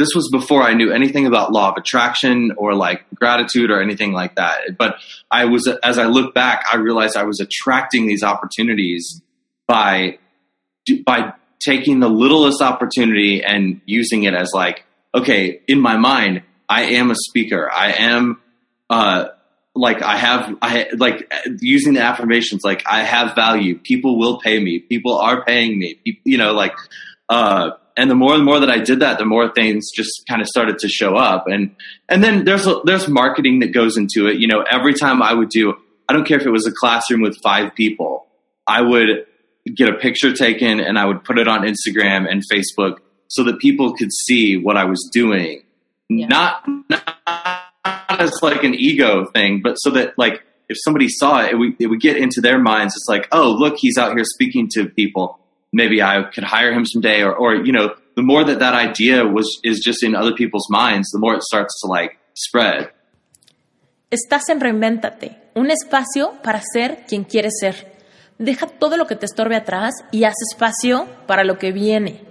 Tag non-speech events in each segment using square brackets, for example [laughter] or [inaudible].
this was before I knew anything about law of attraction or like gratitude or anything like that. But I was, as I look back, I realized I was attracting these opportunities by, by taking the littlest opportunity and using it as like, okay, in my mind, I am a speaker. I am, uh, like I have, I like using the affirmations, like I have value. People will pay me. People are paying me. You know, like, uh, and the more and more that I did that, the more things just kind of started to show up. And and then there's there's marketing that goes into it. You know, every time I would do, I don't care if it was a classroom with five people, I would get a picture taken and I would put it on Instagram and Facebook so that people could see what I was doing. Yeah. Not, not as like an ego thing, but so that like if somebody saw it, it would, it would get into their minds. It's like, oh, look, he's out here speaking to people maybe I could hire him someday or, or, you know, the more that that idea was, is just in other people's minds, the more it starts to like spread. Estás en Reinventate, un espacio para ser quien quieres ser. Deja todo lo que te estorbe atrás y haz espacio para lo que viene.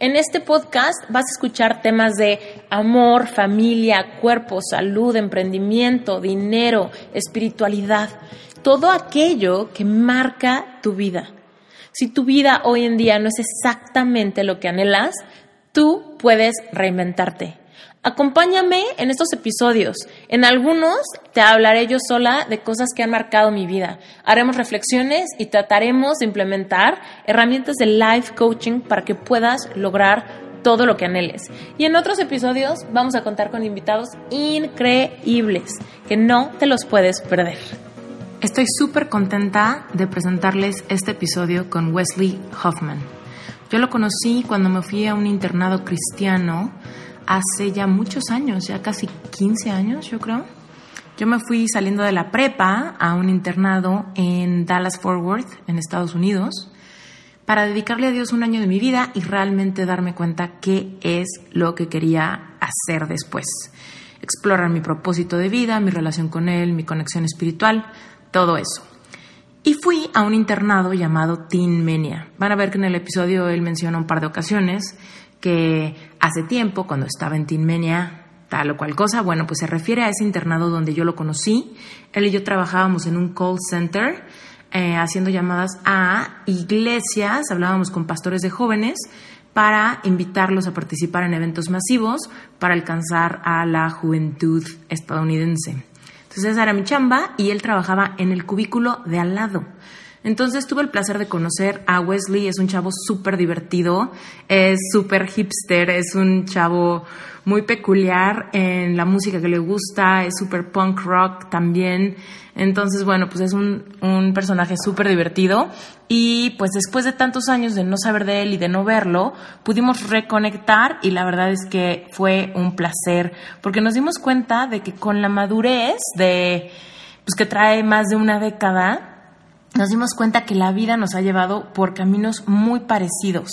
En este podcast vas a escuchar temas de amor, familia, cuerpo, salud, emprendimiento, dinero, espiritualidad, todo aquello que marca tu vida. Si tu vida hoy en día no es exactamente lo que anhelas, tú puedes reinventarte. Acompáñame en estos episodios. En algunos te hablaré yo sola de cosas que han marcado mi vida. Haremos reflexiones y trataremos de implementar herramientas de life coaching para que puedas lograr todo lo que anheles. Y en otros episodios vamos a contar con invitados increíbles que no te los puedes perder. Estoy súper contenta de presentarles este episodio con Wesley Hoffman. Yo lo conocí cuando me fui a un internado cristiano hace ya muchos años, ya casi 15 años yo creo. Yo me fui saliendo de la prepa a un internado en Dallas Fort Worth, en Estados Unidos, para dedicarle a Dios un año de mi vida y realmente darme cuenta qué es lo que quería hacer después. Explorar mi propósito de vida, mi relación con Él, mi conexión espiritual, todo eso. Y fui a un internado llamado Teen Menia. Van a ver que en el episodio él menciona un par de ocasiones que hace tiempo, cuando estaba en Teen Menia, tal o cual cosa, bueno, pues se refiere a ese internado donde yo lo conocí. Él y yo trabajábamos en un call center eh, haciendo llamadas a iglesias, hablábamos con pastores de jóvenes para invitarlos a participar en eventos masivos para alcanzar a la juventud estadounidense. Entonces esa era mi chamba y él trabajaba en el cubículo de al lado. Entonces tuve el placer de conocer a Wesley, es un chavo súper divertido, es súper hipster, es un chavo muy peculiar en la música que le gusta, es súper punk rock también. Entonces, bueno, pues es un, un personaje súper divertido. Y pues después de tantos años de no saber de él y de no verlo, pudimos reconectar y la verdad es que fue un placer porque nos dimos cuenta de que con la madurez de, pues que trae más de una década, nos dimos cuenta que la vida nos ha llevado por caminos muy parecidos.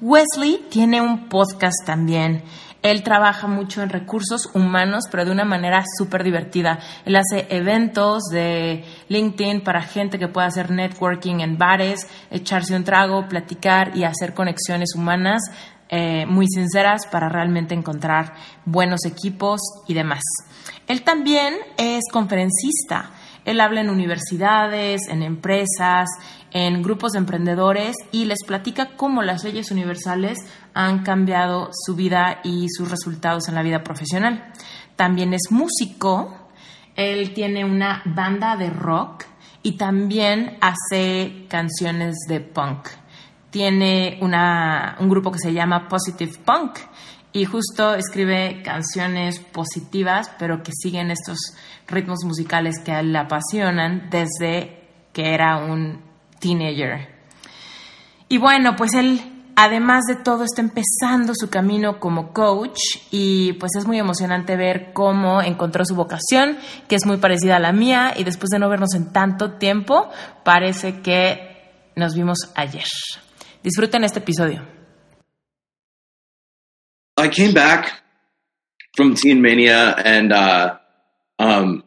Wesley tiene un podcast también él trabaja mucho en recursos humanos, pero de una manera súper divertida. Él hace eventos de LinkedIn para gente que pueda hacer networking en bares, echarse un trago, platicar y hacer conexiones humanas eh, muy sinceras para realmente encontrar buenos equipos y demás. Él también es conferencista. Él habla en universidades, en empresas, en grupos de emprendedores y les platica cómo las leyes universales han cambiado su vida y sus resultados en la vida profesional. También es músico, él tiene una banda de rock y también hace canciones de punk. Tiene un grupo que se llama Positive Punk y justo escribe canciones positivas, pero que siguen estos ritmos musicales que a él le apasionan desde que era un teenager. Y bueno, pues él, además de todo, está empezando su camino como coach y pues es muy emocionante ver cómo encontró su vocación, que es muy parecida a la mía y después de no vernos en tanto tiempo, parece que nos vimos ayer. Disfruten este episodio. I came back from Teen Mania and uh, um,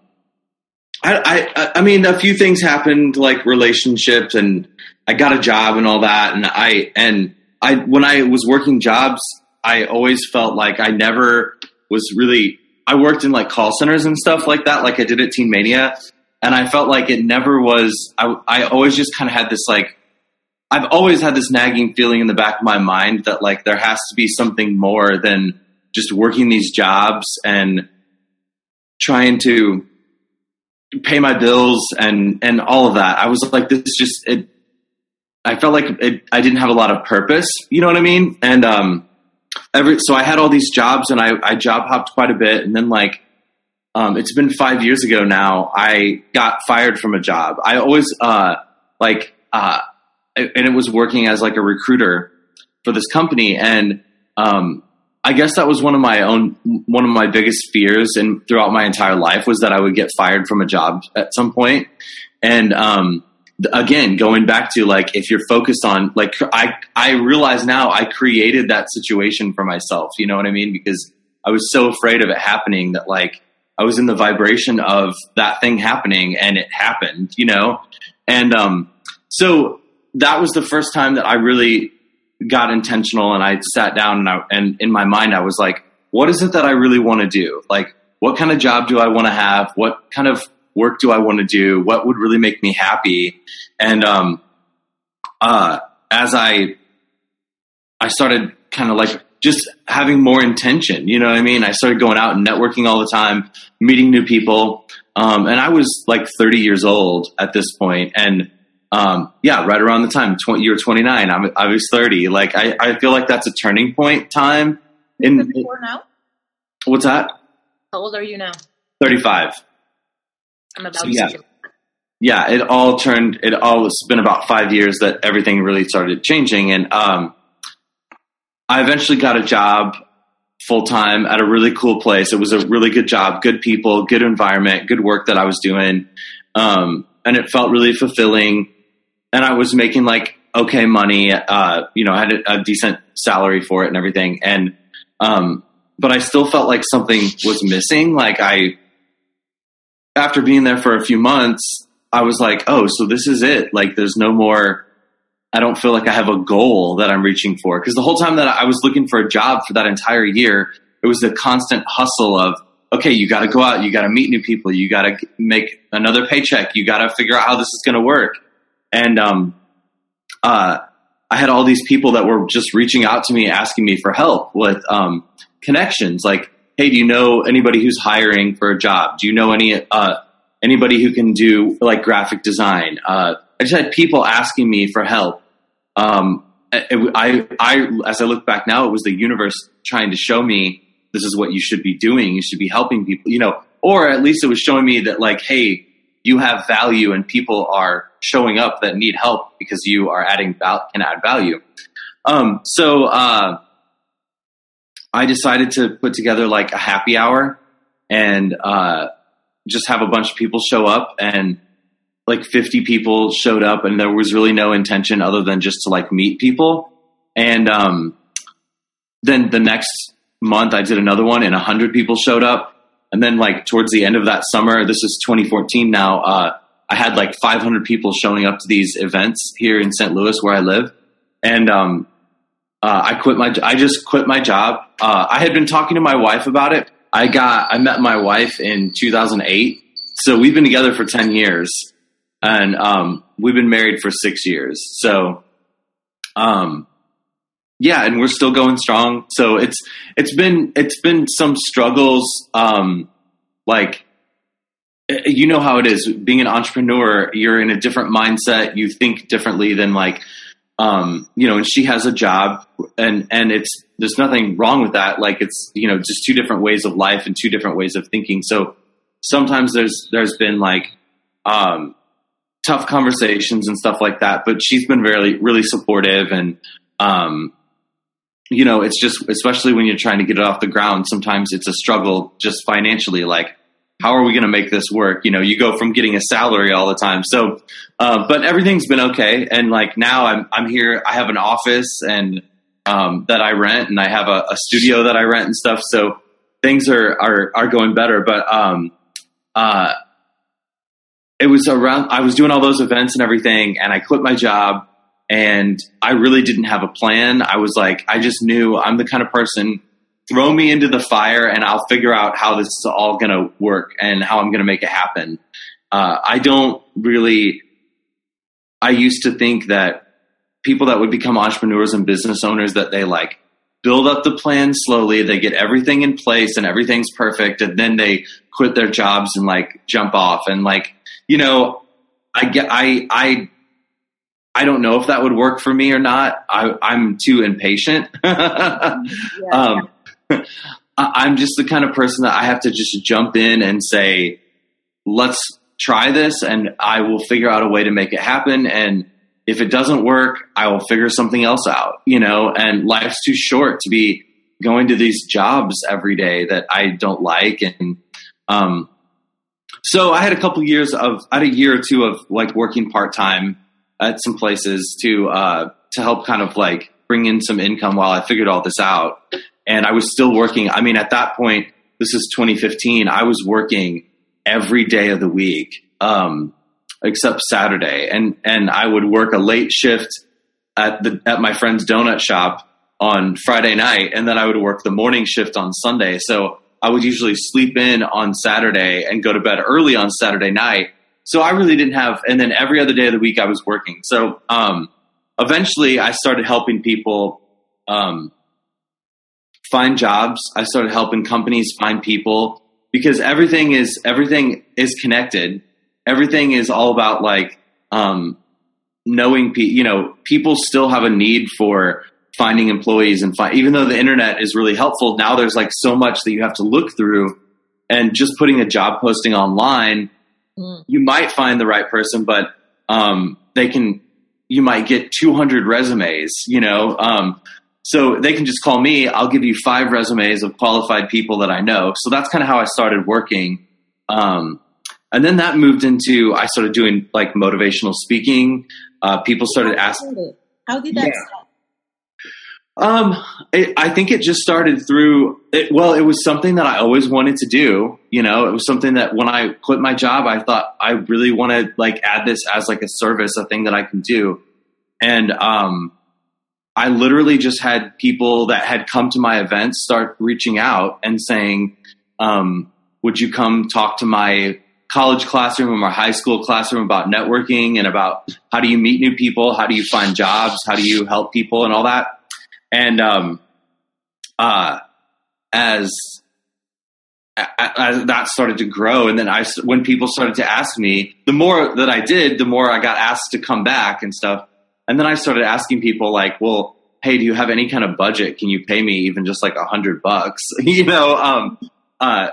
I, I, I mean, a few things happened, like relationships, and I got a job and all that. And I, and I, when I was working jobs, I always felt like I never was really. I worked in like call centers and stuff like that, like I did at Teen Mania, and I felt like it never was. I I always just kind of had this like. I've always had this nagging feeling in the back of my mind that like there has to be something more than just working these jobs and trying to pay my bills and and all of that. I was like, this just it. I felt like it, I didn't have a lot of purpose. You know what I mean? And um, every so I had all these jobs and I I job hopped quite a bit, and then like. Um, it's been five years ago now. I got fired from a job. I always uh, like, uh, and it was working as like a recruiter for this company, and um, I guess that was one of my own one of my biggest fears and throughout my entire life was that I would get fired from a job at some point. And um, again, going back to like if you're focused on like I I realize now I created that situation for myself. You know what I mean? Because I was so afraid of it happening that like I was in the vibration of that thing happening and it happened. You know, and um, so that was the first time that I really got intentional and I sat down and I, and in my mind I was like, what is it that I really want to do? Like, what kind of job do I want to have? What kind of work do I want to do? What would really make me happy? And um, uh, as I I started kind of like just having more intention, you know what I mean? I started going out and networking all the time, meeting new people. Um, and I was like 30 years old at this point, and um, yeah, right around the time 20, you were 29. I'm, I was 30. Like, I, I feel like that's a turning point time. In now? what's that? How old are you now? 35. I'm about So, to yeah. Yeah, it all turned. It all it's been about five years that everything really started changing, and um, I eventually got a job full time at a really cool place. It was a really good job, good people, good environment, good work that I was doing, um, and it felt really fulfilling. And I was making like okay money. Uh, you know, I had a, a decent salary for it and everything, and um, but I still felt like something was missing. Like I, after being there for a few months, I was like, oh, so this is it. Like, there's no more. I don't feel like I have a goal that I'm reaching for because the whole time that I was looking for a job for that entire year, it was the constant hustle of okay, you got to go out, you got to meet new people, you got to make another paycheck, you got to figure out how this is going to work, and um, uh, I had all these people that were just reaching out to me asking me for help with um, connections, like, hey, do you know anybody who's hiring for a job? Do you know any uh, anybody who can do like graphic design? Uh, I just had people asking me for help. Um, it- I, I, as I look back now, it was the universe trying to show me this is what you should be doing. You should be helping people, you know, or at least it was showing me that like, hey, you have value and people are showing up that need help because you are adding val- can add value. Um, so uh, I decided to put together like a happy hour and uh, just have a bunch of people show up and like 50 people showed up and there was really no intention other than just to like meet people. And um, then the next month i did another one and 100 people showed up. And then like towards the end of that summer this is 2014 now uh, i had like 500 people showing up to these events here in st louis where i live. And um, uh, i quit my i just quit my job uh, i had been talking to my wife about it i got i met my wife in 2008 so we've been together for 10 years and um, we've been married for six years. So, um, yeah, and we're still going strong. So it's it's been it's been some struggles. Um, like eh, you know how it is being an entrepreneur. You're in a different mindset. You think differently than like um, you know. And she has a job, and and it's there's nothing wrong with that. Like it's you know just two different ways of life and two different ways of thinking. So sometimes there's there's been like um, tough conversations and stuff like that. But she's been really, really supportive. And, um, you know, it's just, especially when you're trying to get it off the ground, sometimes it's a struggle just financially. Like, how are we going to make this work? You know, you go from getting a salary all the time. So, uh, but everything's been okay. And like now I'm, I'm here, I have an office and, um, that I rent and I have a, a studio that I rent and stuff. So things are, are, are going better. But, um, uh, it was around I was doing all those events and everything and I quit my job and I really didn't have a plan. I was like, I just knew I'm the kind of person throw me into the fire and I'll figure out how this is all going to work and how I'm going to make it happen. Uh, I don't really, I used to think that people that would become entrepreneurs and business owners that they like build up the plan slowly, they get everything in place and everything's perfect and then they quit their jobs and like jump off and like, you know, I get, I, I, I don't know if that would work for me or not. I, I'm too impatient. [laughs] yeah. um, [laughs] I'm just the kind of person that I have to just jump in and say, let's try this and I will figure out a way to make it happen. And if it doesn't work, I will figure something else out, you know, and life's too short to be going to these jobs every day that I don't like. And, um, so I had a couple years of, I had a year or two of like working part time at some places to, uh, to help kind of like bring in some income while I figured all this out and I was still working. I mean, at that point, this is 2015. I was working every day of the week, um, except Saturday, and and I would work a late shift at the at my friend's donut shop on Friday night, and then I would work the morning shift on Sunday. So I would usually sleep in on Saturday and go to bed early on Saturday night. So I really didn't have, and then every other day of the week I was working. So um, eventually, I started helping people. Um, find jobs. I started helping companies find people because everything is everything is connected. Everything is all about like um, knowing. Pe- you know, people still have a need for finding employees and find. Even though the internet is really helpful, now there's like so much that you have to look through, and just putting a job posting online, mm. you might find the right person, but um, they can. You might get 200 resumes. You know. Um, so they can just call me. I'll give you five resumes of qualified people that I know. So that's kind of how I started working. Um, and then that moved into I started doing like motivational speaking. Uh, people started asking. How did that yeah. start? Um, it, I think it just started through. It, well, it was something that I always wanted to do. You know, it was something that when I quit my job, I thought I really want to like add this as like a service, a thing that I can do. And um, I literally just had people that had come to my events start reaching out and saying, um, would you come talk to my college classroom or my high school classroom about networking and about how do you meet new people? How do you find jobs? How do you help people and all that? And, um, uh, as, as that started to grow and then I, when people started to ask me, the more that I did, the more I got asked to come back and stuff and then I started asking people like, well, hey, do you have any kind of budget? Can you pay me even just like a hundred bucks? [laughs] you know, um, uh,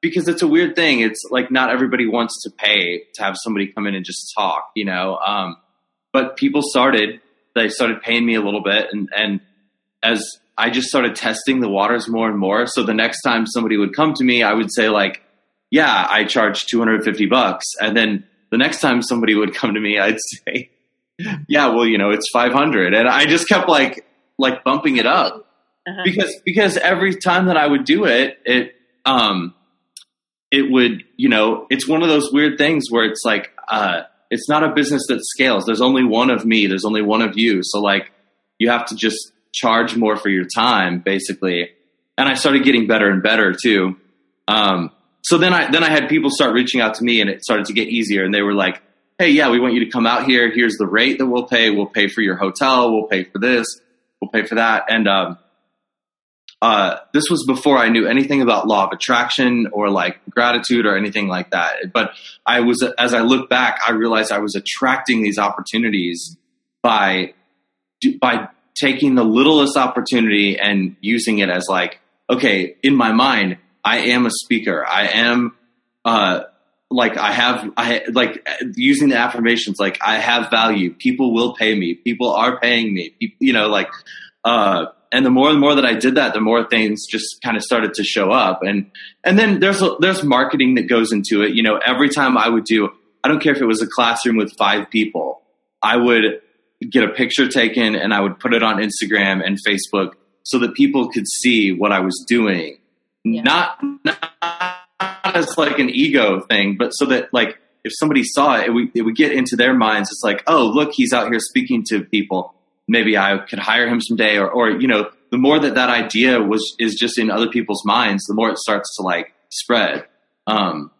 because it's a weird thing. It's like not everybody wants to pay to have somebody come in and just talk, you know. Um, but people started, they started paying me a little bit, and and as I just started testing the waters more and more. So the next time somebody would come to me, I would say like, yeah, I charge 250 bucks. And then the next time somebody would come to me, I'd [laughs] say, yeah, well, you know, it's 500. And I just kept like, like bumping it up uh-huh. because, because every time that I would do it, it, um, it would, you know, it's one of those weird things where it's like, uh, it's not a business that scales. There's only one of me. There's only one of you. So like, you have to just charge more for your time, basically. And I started getting better and better too. Um, so then I then I had people start reaching out to me, and it started to get easier. And they were like, hey, yeah, we want you to come out here. Here's the rate that we'll pay. We'll pay for your hotel. We'll pay for this. We'll pay for that. And um, uh, this was before I knew anything about law of attraction or like gratitude or anything like that. But I was, as I look back, I realized I was attracting these opportunities by by taking the littlest opportunity and using it as like, okay, in my mind, I am a speaker. I am uh, like I have, I like using the affirmations, like I have value. People will pay me. People are paying me. People, you know, like, uh, and the more and more that I did that, the more things just kind of started to show up. And, and then there's, there's marketing that goes into it. You know, every time I would do, I don't care if it was a classroom with five people, I would get a picture taken and I would put it on Instagram and Facebook so that people could see what I was doing. Yeah. Not, not as like an ego thing, but so that like if somebody saw it, it would, it would get into their minds. It's like, oh, look, he's out here speaking to people. Maybe I could hire him someday, or, or you know, the more that that idea was is just in other people's minds, the more it starts to like spread. Um,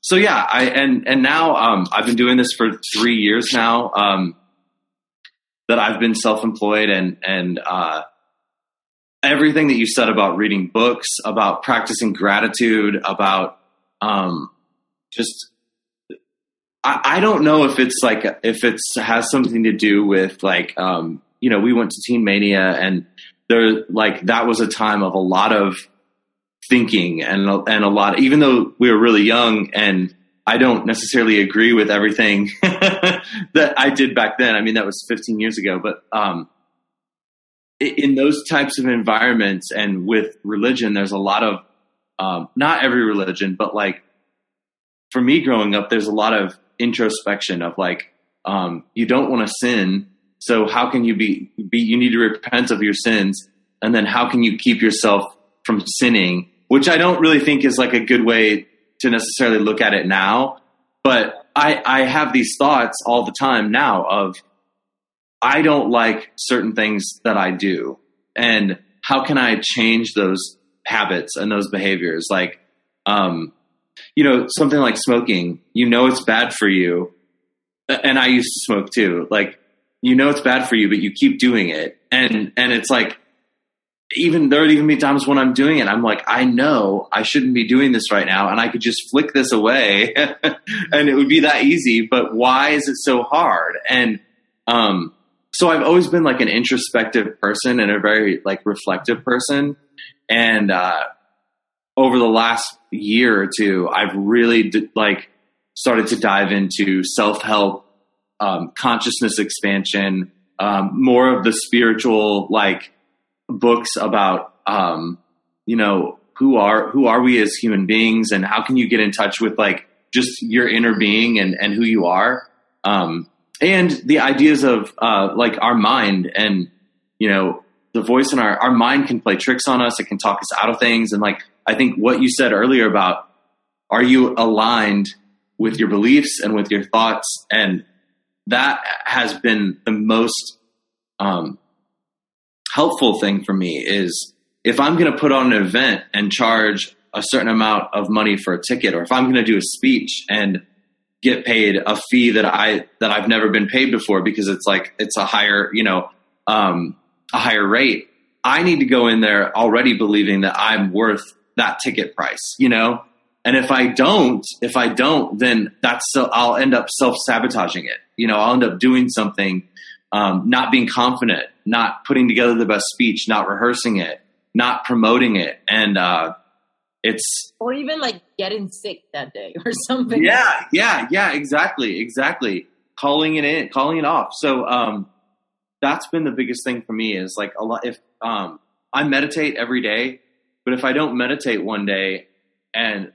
so yeah, I and and now um, I've been doing this for three years now. Um, that I've been self-employed and and uh, everything that you said about reading books, about practicing gratitude, about um, just I, I, don't know if it's like if it's has something to do with like um, you know we went to Teen Mania and there like that was a time of a lot of thinking and and a lot even though we were really young and I don't necessarily agree with everything [laughs] that I did back then. I mean that was 15 years ago, but um, in those types of environments and with religion, there's a lot of um, not every religion, but like for me growing up, there's a lot of introspection of like um, you don't want to sin, so how can you be, be? You need to repent of your sins, and then how can you keep yourself from sinning? Which I don't really think is like a good way to necessarily look at it now, but I I have these thoughts all the time now of I don't like certain things that I do. And how can I change those habits and those behaviors? Like, um, you know, something like smoking, you know, it's bad for you. And I used to smoke too. Like, you know, it's bad for you, but you keep doing it. And, and it's like, even there would even be times when I'm doing it, I'm like, I know I shouldn't be doing this right now, and I could just flick this away, [laughs] and it would be that easy. But why is it so hard? And um, so I've always been like an introspective person and a very like reflective person. And uh, over the last year or two, I've really d- like started to dive into self help, um, consciousness expansion, um, more of the spiritual like books about um, you know who are who are we as human beings and how can you get in touch with like just your inner being and and who you are. Um, and the ideas of uh, like our mind and you know the voice in our our mind can play tricks on us. It can talk us out of things. And like I think what you said earlier about are you aligned with your beliefs and with your thoughts, and that has been the most um, helpful thing for me. Is if I'm going to put on an event and charge a certain amount of money for a ticket, or if I'm going to do a speech and get paid a fee that I that I've never been paid before because it's like it's a higher you know um, a higher rate. I need to go in there already believing that I'm worth that ticket price, you know. And if I don't, if I don't, then that's so I'll end up self sabotaging it. You know, I'll end up doing something, um, not being confident, not putting together the best speech, not rehearsing it, not promoting it, and uh, it's or even like getting sick that day [laughs] or something. Yeah, yeah, yeah, exactly, exactly. Calling it in, calling it off. So um, that's been the biggest thing for me is like a lot. If um, I meditate every day, but if I don't meditate one day and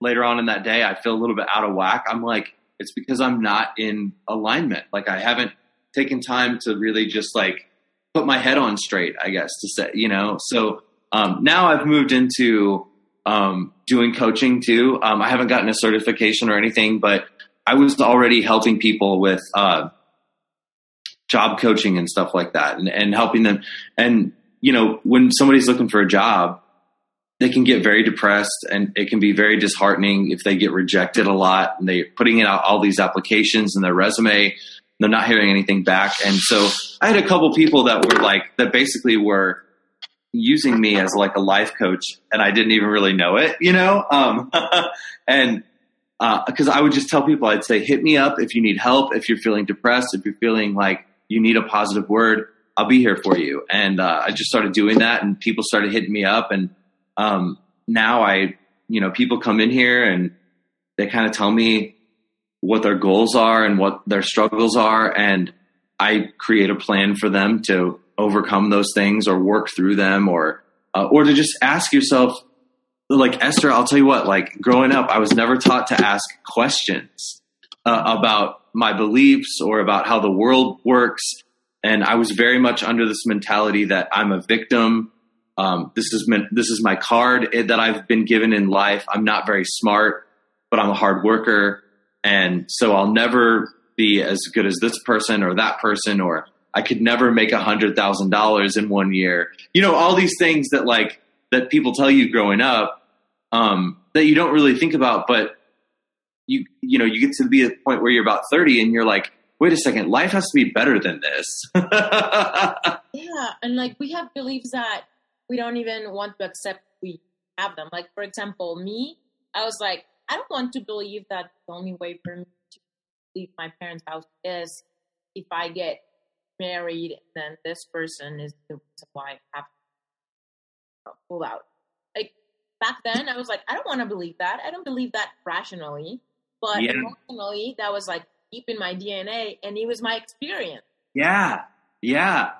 later on in that day I feel a little bit out of whack, I'm like, it's because I'm not in alignment. Like I haven't taken time to really just like put my head on straight, I guess to say, you know. So um, now I've moved into um, doing coaching too. Um, I haven't gotten a certification or anything, but I was already helping people with uh, job coaching and stuff like that, and, and helping them. And you know, when somebody's looking for a job, they can get very depressed, and it can be very disheartening if they get rejected a lot, and they're putting in all these applications and their resume. They're not hearing anything back, and so I had a couple people that were like that basically were using me as like a life coach and I didn't even really know it, you know? Um, [laughs] and, uh, cause I would just tell people, I'd say, hit me up if you need help, if you're feeling depressed, if you're feeling like you need a positive word, I'll be here for you. And, uh, I just started doing that and people started hitting me up. And, um, now I, you know, people come in here and they kind of tell me what their goals are and what their struggles are. And I create a plan for them to overcome those things or work through them or uh, or to just ask yourself like Esther I'll tell you what like growing up I was never taught to ask questions uh, about my beliefs or about how the world works. And I was very much under this mentality that I'm a victim. Um, this is this is my card that I've been given in life. I'm not very smart but I'm a hard worker. And so I'll never be as good as this person or that person, or I could never make a hundred thousand dollars in one year. You know, all these things that like that people tell you growing up um, that you don't really think about, but you you know you get to be at point where you're about thirty and you're like, wait a second, life has to be better than this. [laughs] yeah, and like we have beliefs that we don't even want to accept we have them. Like for example, me, I was like, I don't want to believe that the only way for me to leave my parents' house is if I get married, then this person is the reason why I have to pull out. Like back then, I was like, I don't want to believe that. I don't believe that rationally, but yeah. emotionally, that was like deep in my DNA, and it was my experience. Yeah, yeah,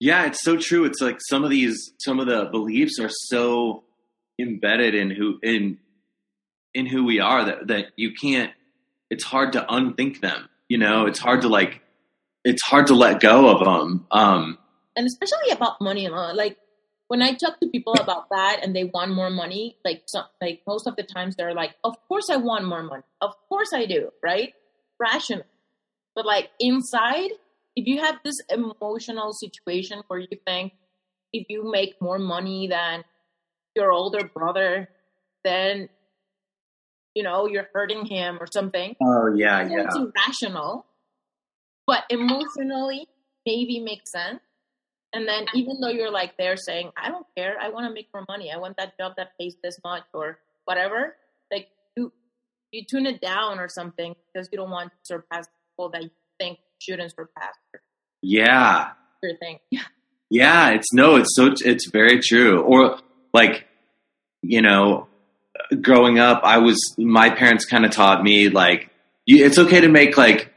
yeah. It's so true. It's like some of these, some of the beliefs are so embedded in who in in who we are that that you can't. It's hard to unthink them. You know, it's hard to like it's hard to let go of them. Um, and especially about money, and like when I talk to people about that and they want more money, like so, like most of the times they're like, "Of course I want more money. Of course I do." Right? Rational. But like inside, if you have this emotional situation where you think if you make more money than your older brother, then you know you're hurting him or something. Oh yeah, yeah. It's irrational but emotionally maybe makes sense. And then even though you're like they're saying, I don't care, I want to make more money, I want that job that pays this much or whatever, like you you tune it down or something because you don't want to surpass people that you think shouldn't surpass. Yeah. Your thing. Yeah. [laughs] Yeah, it's no, it's so it's very true. Or like, you know, growing up, I was my parents kind of taught me like you, it's okay to make like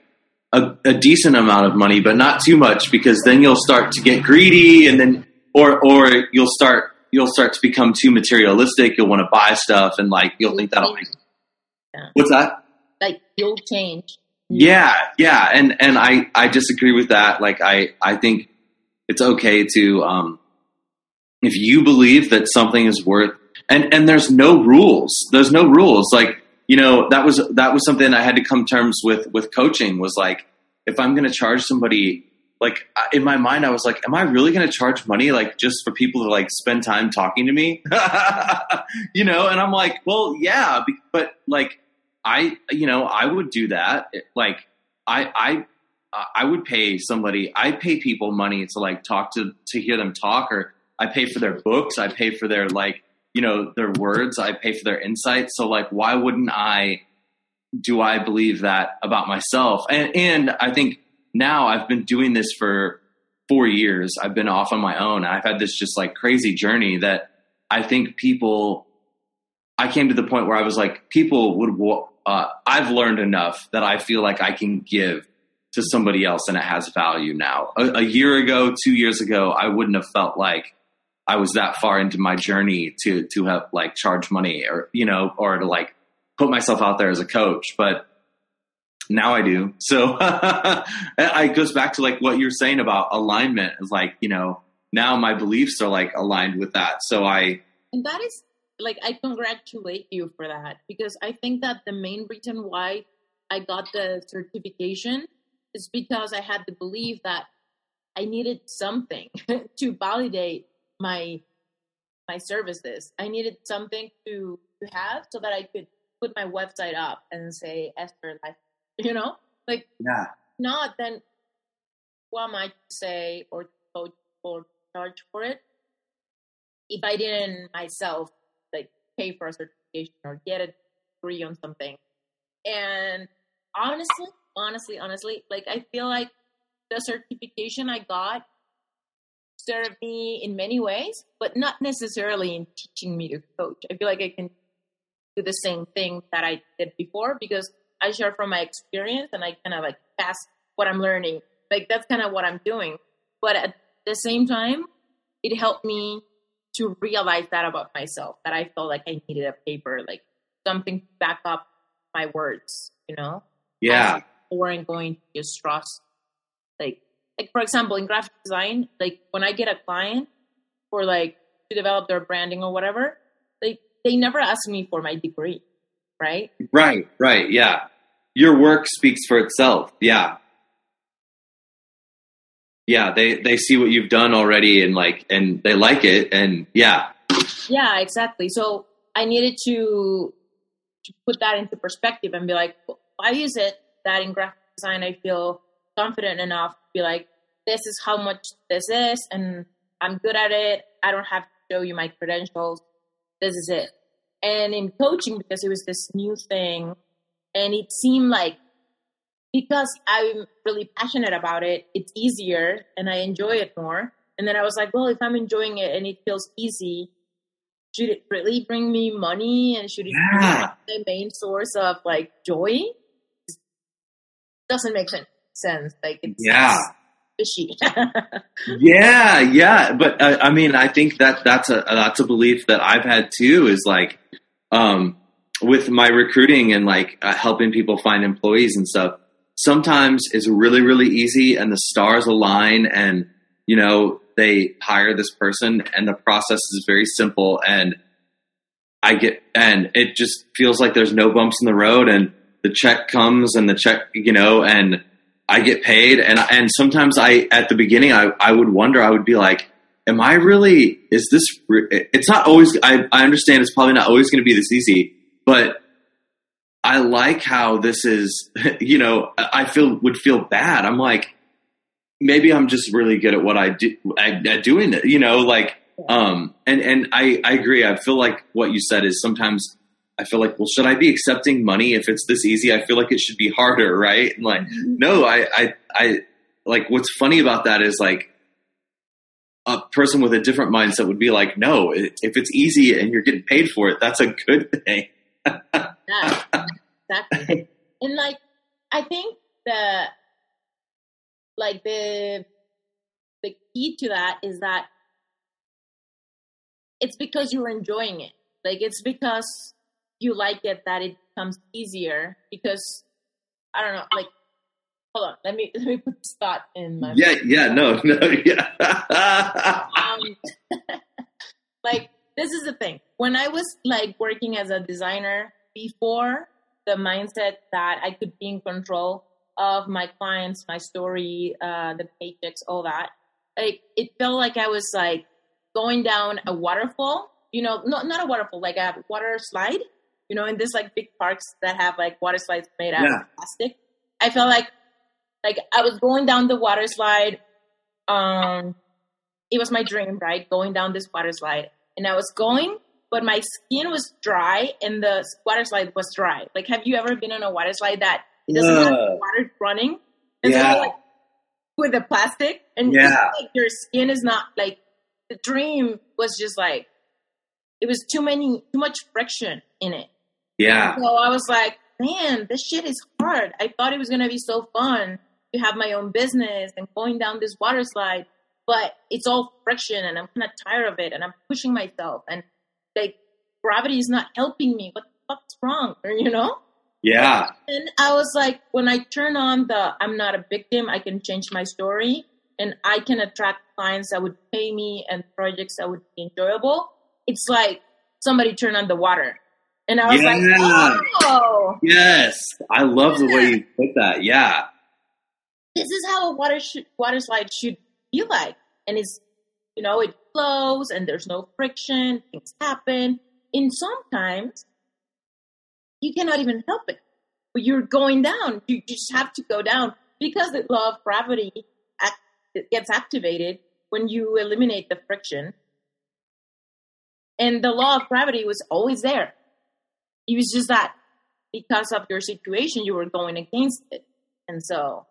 a, a, decent amount of money, but not too much because then you'll start to get greedy and then, or, or you'll start, you'll start to become too materialistic. You'll want to buy stuff and like, you'll, think that'll make, yeah. what's that? Like you'll change. Yeah. Yeah. And, and I, I disagree with that. Like, I, I think it's okay to, um, if you believe that something is worth, and, and there's no rules, there's no rules. Like, you know that was that was something I had to come terms with with coaching was like if I'm going to charge somebody like in my mind I was like am I really going to charge money like just for people to like spend time talking to me? [laughs] You know and I'm like well yeah but like I you know I would do that like I I I would pay somebody I pay people money to like talk to to hear them talk or I pay for their books I pay for their like you know their words i pay for their insights. So like why wouldn't i do i believe that about myself? And and i think now i've been doing this for four years. I've been off on my own. I've had this just like crazy journey that i think people i came to the point where i was like people would uh, i've learned enough that i feel like i can give to somebody else and it has value now. A, a year ago two years ago i wouldn't have felt like I was that far into my journey to to have like charge money or you know or to like put myself out there as a coach, but now I do. [laughs] So [laughs] it goes back to like what you're saying about alignment is like you know now my beliefs are like aligned with that. So I and that is like I congratulate you for that because I think that the main reason why I got the certification is because I had the belief that I needed something [laughs] to validate my my services. I needed something to to have so that I could put my website up and say Esther Life. [laughs] You know, like yeah. Not then, what might say or coach or charge for it if I didn't myself like pay for a certification or get a degree on something. And honestly, honestly, honestly, like I feel like the certification I got served me in many ways, but not necessarily in teaching me to coach. I feel like I can do the same thing that I did before because I share from my experience and I kind of like pass what I'm learning. Like that's kind of what I'm doing. But at the same time, it helped me to realize that about myself that I felt like I needed a paper, like something to back up my words, you know? Yeah. Or I weren't going to just trust like like for example in graphic design like when i get a client for like to develop their branding or whatever they they never ask me for my degree right? Right, right, yeah. Your work speaks for itself. Yeah. Yeah, they they see what you've done already and like and they like it and yeah. Yeah, exactly. So I needed to to put that into perspective and be like, why is it that in graphic design I feel confident enough to be like, this is how much this is and I'm good at it. I don't have to show you my credentials. This is it. And in coaching, because it was this new thing, and it seemed like because I'm really passionate about it, it's easier and I enjoy it more. And then I was like, well, if I'm enjoying it and it feels easy, should it really bring me money and should it Yeah. be the main source of like joy? Doesn't make sen- sense. Like it's Yeah. fishy. [laughs] Yeah, yeah, but uh, I mean, I think that that's a that's a belief that I've had too. Is like, um, with my recruiting and like uh, helping people find employees and stuff. Sometimes it's really really easy, and the stars align, and you know they hire this person, and the process is very simple, and I get and it just feels like there's no bumps in the road, and the check comes, and the check, you know, and I get paid, and and sometimes I at the beginning I I would wonder I would be like, am I really? Is this? re- It's not always. I I understand it's probably not always going to be this easy, but I like how this is. [laughs] You know, I feel would feel bad. I'm like, maybe I'm just really good at what I do at, at doing it. You know, like um, and and I I agree. I feel like what you said is sometimes. I feel like, well, should I be accepting money if it's this easy? I feel like it should be harder, [laughs] right? And like, mm-hmm. no, I, I, I, like, what's funny about that is like, a person with a different mindset would be like, no, if it's easy and you're getting paid for it, that's a good [laughs] thing. Yeah, exactly. and like, I think the like the the key to that is that it's because you're enjoying it. Like it's because you like it that it becomes easier. Because I don't know, like. Hold on, let me [laughs] let me put this thought in my yeah, yeah, no, [laughs] no, yeah. um, [laughs] like this is the thing when i was like working as a designer before the mindset that i could be in control of my clients my story uh, the paychecks all that like it felt like i was like going down a waterfall you know not, not a waterfall like a water slide you know in this like big parks that have like water slides made out Yeah. of plastic i felt like like i was going down the water slide um it was my dream, right? Going down this water slide. And I was going, but my skin was dry and the water slide was dry. Like, have you ever been on a water slide that it doesn't have water running? And Yeah. you're, like with the plastic and Yeah. like your skin is not like the dream was just like it was too many too much friction in it. Yeah, So I was like, man, this shit is hard. I thought it was gonna be so fun to have my own business and going down this water slide, but it's all friction and I'm kind of tired of it and I'm pushing myself and like gravity is not helping me. What the fuck's wrong? Or [laughs] you know? yeah, And I was like, when I turn on the I'm not a victim, I can change my story and I can attract clients that would pay me and projects that would be enjoyable. It's like somebody turned on the water. And I was Yeah. like, oh, yes. I love the way you put that. Yeah, this is how a water sh- water slide should feel like. And it's, you know, it flows and there's no friction, things happen. And sometimes you cannot even help it. But you're going down. You just have to go down because the law of gravity act- it gets activated when you eliminate the friction. And the law of gravity was always there. It was just that because of your situation, you were going against it. And so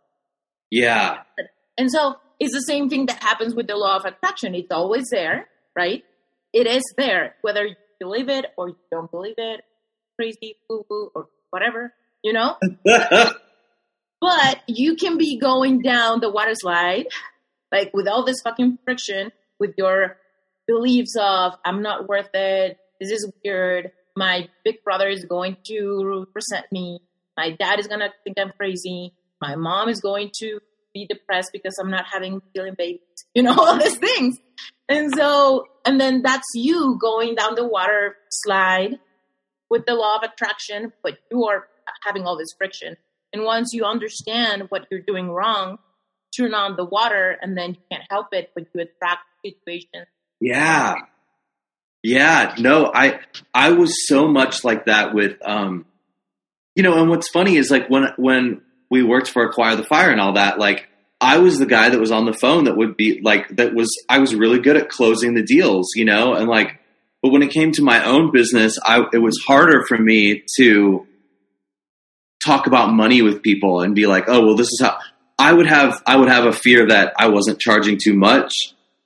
yeah, and so it's the same thing that happens with the law of attraction. It's always there, right? It is there, whether you believe it or you don't believe it, crazy, boo boo, or whatever, you know? [laughs] but you can be going down the water slide, like with all this fucking friction, with your beliefs of, I'm not worth it, this is weird, my big brother is going to resent me, my dad is gonna think I'm crazy, my mom is going to be depressed because I'm not having feeling babies, [laughs] you know, all these things. And so, and then that's you going down the water slide with the law of attraction, but you are having all this friction. And once you understand what you're doing wrong, turn on the water and then you can't help it, but you attract situations. Yeah. Yeah. No, I, I was so much like that with, um, you know, and what's funny is like when, when we worked for Acquire the Fire and all that, like I was the guy that was on the phone that would be like, that was, I was really good at closing the deals, you know, and like, but when it came to my own business, I, it was harder for me to talk about money with people and be like, oh, well, this is how I would have, I would have a fear that I wasn't charging too much.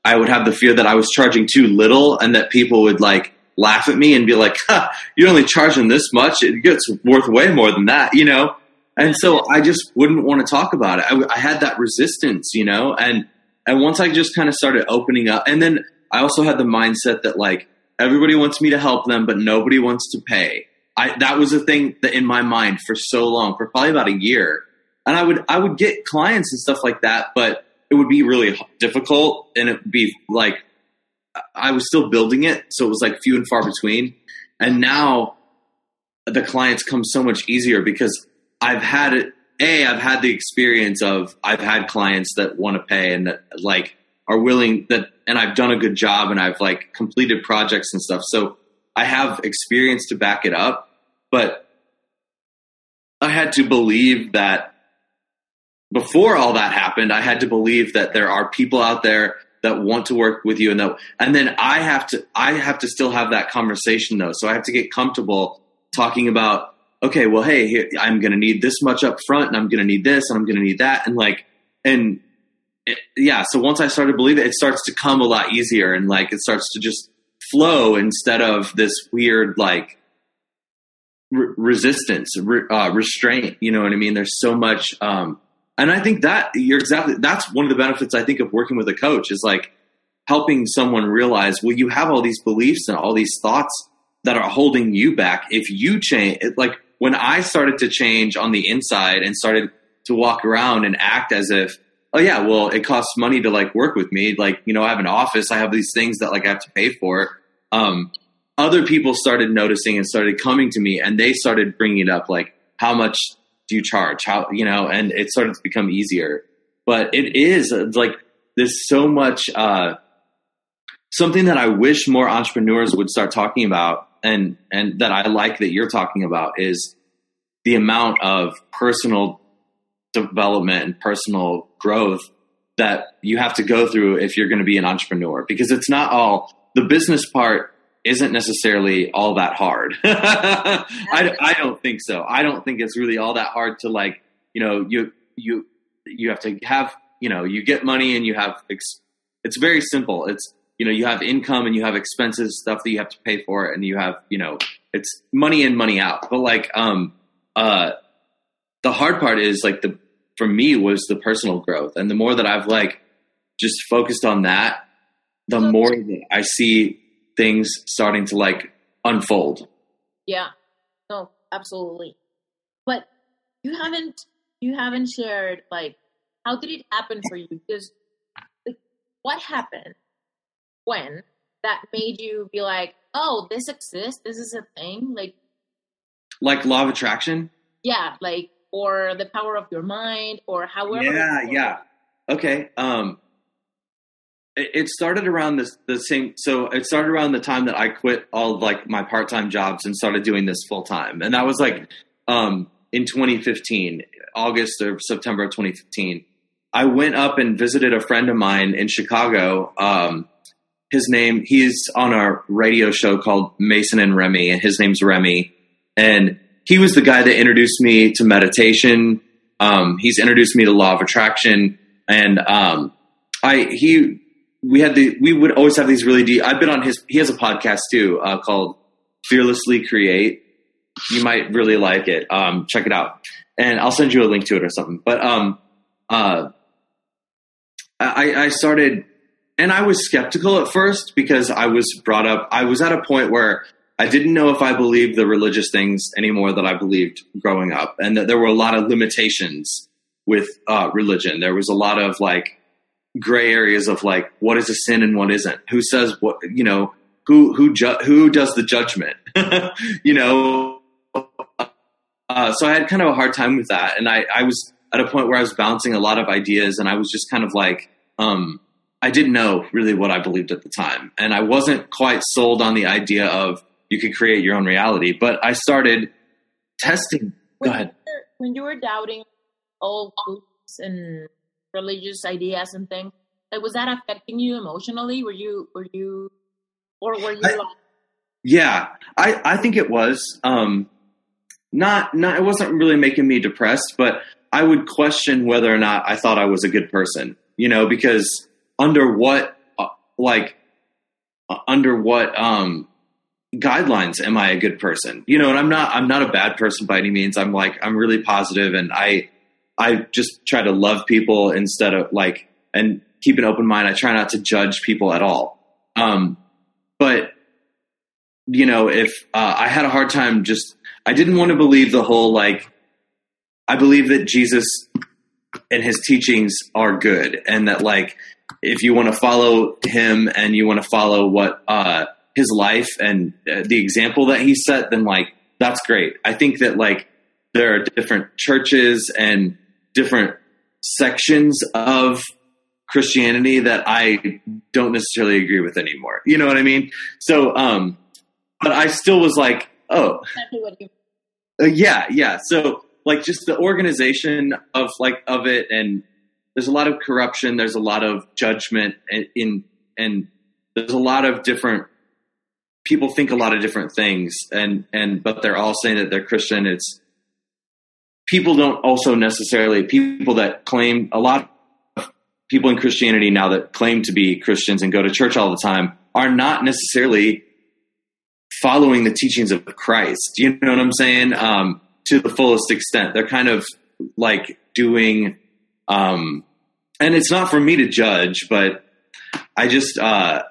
I would have the fear that I was charging too little and that people would like laugh at me and be like, huh, you're only charging this much. It gets worth way more than that, you know? And so I just wouldn't want to talk about it. I, I had that resistance, you know, and, and once I just kind of started opening up and then I also had the mindset that like, Everybody wants me to help them, but nobody wants to pay. I, that was a thing that in my mind for so long, for probably about a year. And I would I would get clients and stuff like that, but it would be really difficult, and it would be like I was still building it, so it was like few and far between. And now the clients come so much easier because I've had it. A, I've had the experience of I've had clients that want to pay and that like are willing that and I've done a good job and I've like completed projects and stuff. So I have experience to back it up, but I had to believe that before all that happened, I had to believe that there are people out there that want to work with you and that, and then I have to, I have to still have that conversation though. So I have to get comfortable talking about, okay, well, hey, here, I'm going to need this much up front and I'm going to need this and I'm going to need that. And like, and yeah, so once I started believing it, it starts to come a lot easier and like it starts to just flow instead of this weird like re- resistance, re- uh, restraint. You know what I mean? There's so much, um, and I think that you're exactly that's one of the benefits I think of working with a coach is like helping someone realize, well, you have all these beliefs and all these thoughts that are holding you back. If you change, like when I started to change on the inside and started to walk around and act as if oh yeah, well, it costs money to like work with me. Like, you know, I have an office, I have these things that like I have to pay for. Um, other people started noticing and started coming to me and they started bringing it up like, how much do you charge? How, you know, and it started to become easier. But it is like, there's so much, uh, something that I wish more entrepreneurs would start talking about and, and that I like that you're talking about is the amount of personal development and personal growth that you have to go through if you're going to be an entrepreneur because it's not all the business part isn't necessarily all that hard. [laughs] I, I don't think so. I don't think it's really all that hard to like, you know, you, you, you have to have, you know, you get money and you have, ex- it's very simple. It's, you know, you have income and you have expenses, stuff that you have to pay for, and you have, you know, it's money in, money out. But like, um, uh, the hard part is like the for me was the personal growth and the more that i've like just focused on that the more that i see things starting to like unfold. Yeah. No absolutely. But you haven't you haven't shared like how did it happen for you? Because like what happened when that made you be like oh this exists. This is a thing like like law of attraction? Yeah like or the power of your mind or however yeah yeah. Okay um it, started around this the same so it started around the time that i quit all like my part-time jobs and started doing this full-time. And that was like um in 2015 august or september of 2015 i went up and visited a friend of mine in chicago um his name he's on a radio show called mason and remy and his name's remy. And he was the guy that introduced me to meditation. Um, he's introduced me to law of attraction, and um, I he we had the we would always have these really deep. I've been on his. He has a podcast too uh, called Fearlessly Create. You might really like it. Um, check it out, and I'll send you a link to it or something. But um, uh, I, I started, and I was skeptical at first because I was brought up. I was at a point where I didn't know if I believed the religious things anymore that I believed growing up, and that there were a lot of limitations with uh, religion. There was a lot of like gray areas of like what is a sin and what isn't. Who says what? You know, who who ju- who does the judgment? [laughs] you know, uh, so I had kind of a hard time with that, and I, I was at a point where I was bouncing a lot of ideas, and I was just kind of like, um, I didn't know really what I believed at the time, and I wasn't quite sold on the idea of you could create your own reality. But I started testing. When Go ahead. You were, when you were doubting all books and religious ideas and things, like was that affecting you emotionally? Were you were you or were you I- like Yeah, I, I think it was. Um, not not it wasn't really making me depressed, but I would question whether or not I thought I was a good person. You know, because under what uh, like uh, under what um guidelines am I a good person? You know, and I'm not I'm not a bad person by any means. I'm like I'm really positive and I I just try to love people instead of like and keep an open mind. I try not to judge people at all. Um but you know, if uh, I had a hard time just I didn't want to believe the whole like I believe that Jesus and his teachings are good and that like if you want to follow him and you want to follow what uh his life and uh, the example that he set then like that's great i think that like there are different churches and different sections of christianity that i don't necessarily agree with anymore you know what i mean so um but i still was like oh exactly what you uh, yeah, yeah. So like just the organization of like of it, and there's a lot of corruption. There's a lot of judgment in, in and there's a lot of different people think a lot of different things, and and but they're all saying that they're Christian. It's people don't also necessarily people that claim a lot of people in Christianity now that claim to be Christians and go to church all the time are not necessarily following the teachings of Christ. You know what I'm saying? Um, to the fullest extent, they're kind of like doing, um, and it's not for me to judge, but I just, uh,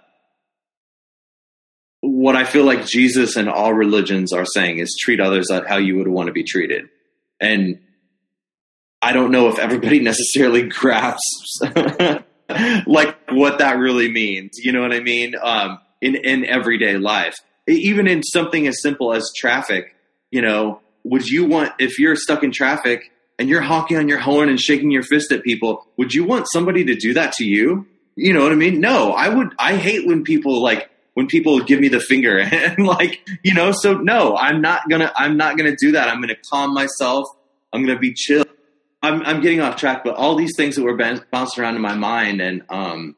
what I feel like Jesus and all religions are saying is treat others how you would want to be treated. And I don't know if everybody [laughs] necessarily grasps [laughs] like what that really means. You know what I mean? Um, in, in everyday life even in something as simple as traffic, you know, would you want if you're stuck in traffic and you're honking on your horn and shaking your fist at people, would you want somebody to do that to you? You know what I mean? No, I would. I hate when people like when people give me the finger [laughs] and like you know. So no, I'm not gonna. I'm not gonna do that. I'm gonna calm myself. I'm gonna be chill. I'm, I'm getting off track, but all these things that were boun- bouncing around in my mind, and um,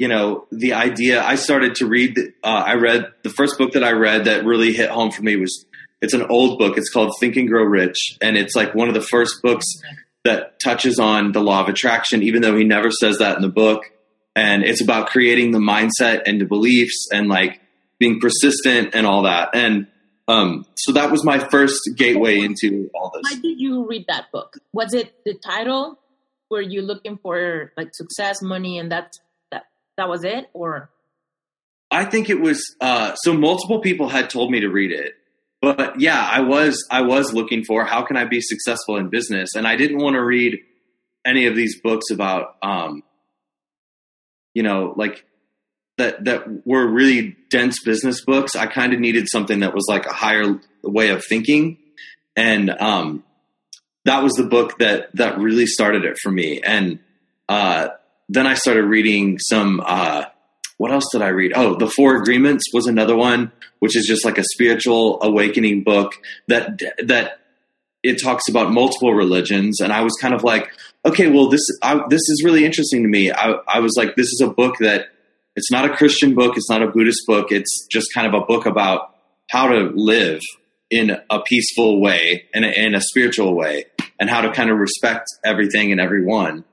you know, the idea. I started to read. Uh, I read the first book that I read that really hit home for me was. It's an old book. It's called Think and Grow Rich, and it's like one of the first books that touches on the law of attraction, even though he never says that in the book. And it's about creating the mindset and the beliefs and like being persistent and all that. And um, so that was my first gateway into all this. Why did you read that book? Was it the title? Were you looking for like success, money, and that that that was it, or I think it was uh, so multiple people had told me to read it, but yeah, I was I was looking for how can I be successful in business, and I didn't want to read any of these books about um, you know like that that were really dense business books. I kind of needed something that was like a higher way of thinking, and um, that was the book that that really started it for me. And uh, then I started reading some. Uh, what else did I read? Oh, The Four Agreements was another one, which is just like a spiritual awakening book that that it talks about multiple religions. And I was kind of like, okay, well, this I, this is really interesting to me. I, I was like, this is a book that it's not a Christian book, it's not a Buddhist book. It's just kind of a book about how to live in a peaceful way and in, a spiritual way, and how to kind of respect everything and everyone.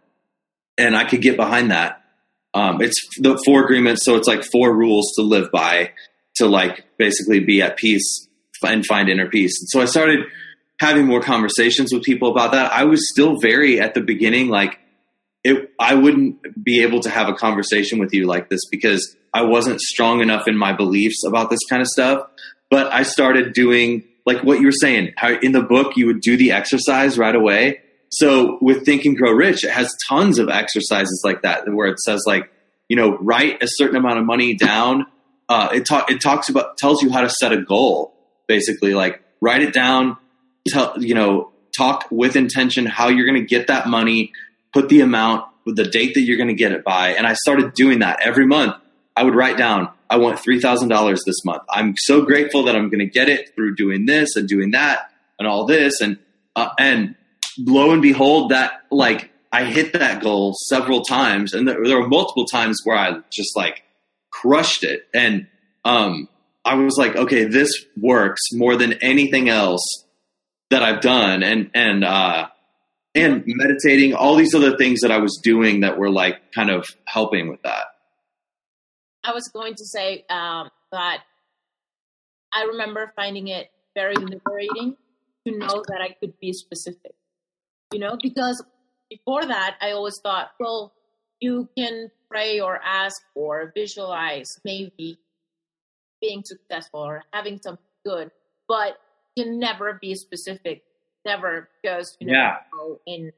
And I could get behind that. Um, it's the four agreements, so it's like four rules to live by to like basically be at peace and find inner peace. And so I started having more conversations with people about that. I was still very at the beginning like it I wouldn't be able to have a conversation with you like this because I wasn't strong enough in my beliefs about this kind of stuff. But I started doing like what you were saying, how in the book you would do the exercise right away. So with Think and Grow Rich, it has tons of exercises like that where it says like, you know, write a certain amount of money down. Uh, it, ta- it talks about tells you how to set a goal basically like write it down, tell, you know, talk with intention how you're going to get that money, put the amount, with the date that you're going to get it by. And I started doing that every month. I would write down, I want $3,000 this month. I'm so grateful that I'm going to get it through doing this and doing that and all this. And, uh, and lo and behold, that like I hit that goal several times. And there, there were multiple times where I just like crushed it. And, um, I was like, okay, this works more than anything else that I've done. And, and, uh, and meditating, all these other things that I was doing that were like kind of helping with that. I was going to say um, that I remember finding it very liberating to know that I could be specific. You know, because before that, I always thought, well, you can pray or ask or visualize maybe being successful or having something good, but can never be specific. Never because you know Yeah. in you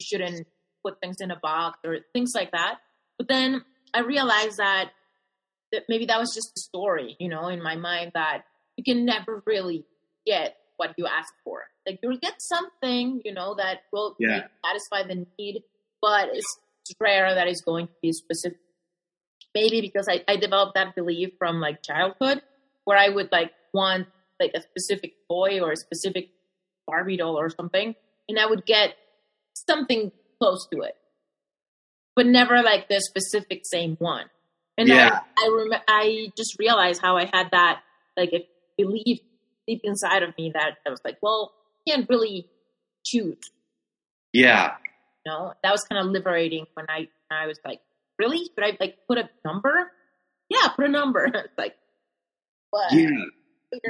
shouldn't put things in a box or things like that. But then I realized that that maybe that was just a story, you know, in my mind that you can never really get what you ask for. Like you'll get something, you know, that will Yeah. satisfy the need, but it's rare that it's going to be specific. Maybe because I, I developed that belief from like childhood where I would like want like a specific toy or a specific Barbie doll or something, and I would get something close to it, but never like the specific same one. And Yeah. I I, rem- I just realized how I had that like a belief deep inside of me that I was like, well, you can't really choose. Yeah. You know, that was kind of liberating when I I was like, really? Should I like put a number? Yeah, put a number. [laughs] It's like, what? Yeah.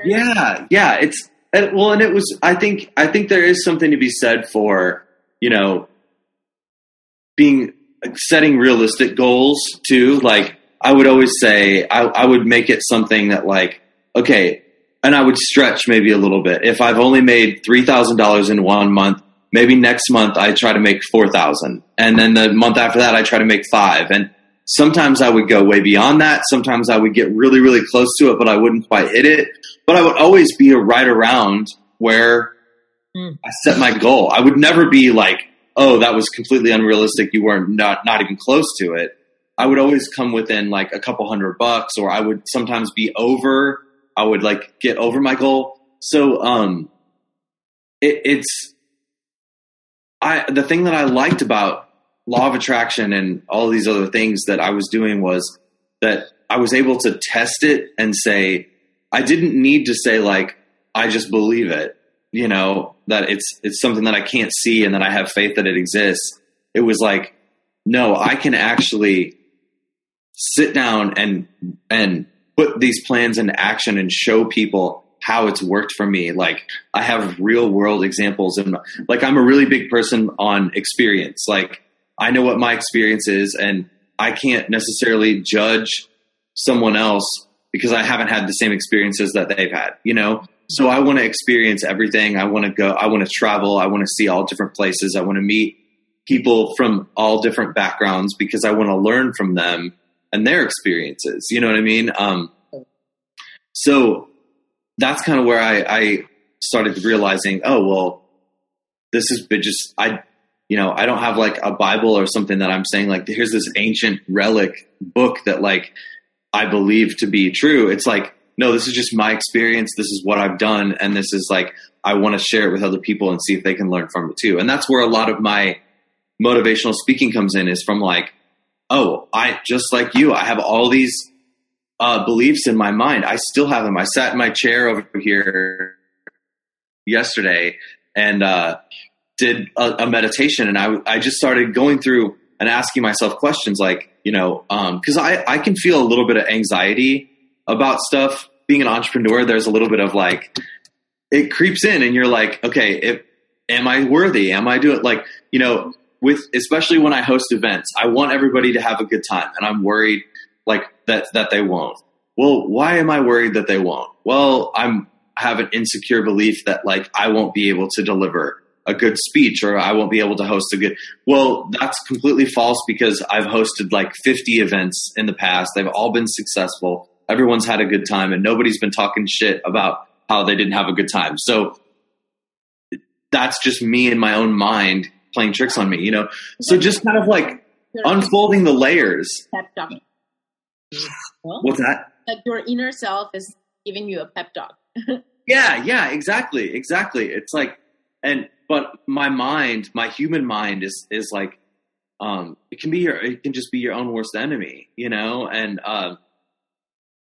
Yeah, yeah. It's and, well, and it was. I think. I think there is something to be said for you know being setting realistic goals too. Like I would always say, I, I would make it something that like okay, and I would stretch maybe a little bit. If I've only made three thousand dollars in one month, maybe next month I try to make four thousand, and then the month after that I try to make five, and sometimes I would go way beyond that. Sometimes I would get really, really close to it, but I wouldn't quite hit it. But I would always be right around where Mm. I set my goal. I would never be like, oh, that was completely unrealistic. You weren't not, not even close to it. I would always come within like a couple hundred bucks, or I would sometimes be over. I would like get over my goal. So, um, it, it's, I, the thing that I liked about law of attraction and all these other things that I was doing was that I was able to test it and say, I didn't need to say like, I just believe it, you know, that it's, it's something that I can't see and that I have faith that it exists. It was like, no, I can actually sit down and, and put these plans into action and show people how it's worked for me. Like I have real world examples and like I'm a really big person on experience. Like I know what my experience is and I can't necessarily judge someone else because I haven't had the same experiences that they've had, you know? So I want to experience everything. I want to go, I want to travel. I want to see all different places. I want to meet people from all different backgrounds because I want to learn from them and their experiences. You know what I mean? Um, so that's kind of where I, I started realizing, oh, well, this is just, I, you know, I don't have like a Bible or something that I'm saying like, here's this ancient relic book that like I believe to be true. It's like, no, this is just my experience. This is what I've done. And this is like, I want to share it with other people and see if they can learn from it too. And that's where a lot of my motivational speaking comes in is from like, oh, I just like you, I have all these uh, beliefs in my mind. I still have them. I sat in my chair over here yesterday and uh, did a, a meditation, and I I just started going through and asking myself questions like, you know, um, because I I can feel a little bit of anxiety about stuff. Being an entrepreneur, there's a little bit of like it creeps in, and you're like, okay, am I worthy? Am I doing like you know? With especially when I host events, I want everybody to have a good time, and I'm worried like that that they won't. Well, why am I worried that they won't? Well, I'm have an insecure belief that like I won't be able to deliver a good speech or I won't be able to host a good. Well, that's completely false because I've hosted like 50 events in the past. They've all been successful. Everyone's had a good time and nobody's been talking shit about how they didn't have a good time. So that's just me in my own mind playing tricks on me, you know? So just kind of like unfolding the layers. Pep talk. What's that? Like your inner self is giving you a pep talk. [laughs] yeah, yeah, exactly. Exactly. It's like, and, but my mind, my human mind is, is like, um, it can be your, it can just be your own worst enemy, you know? And, um,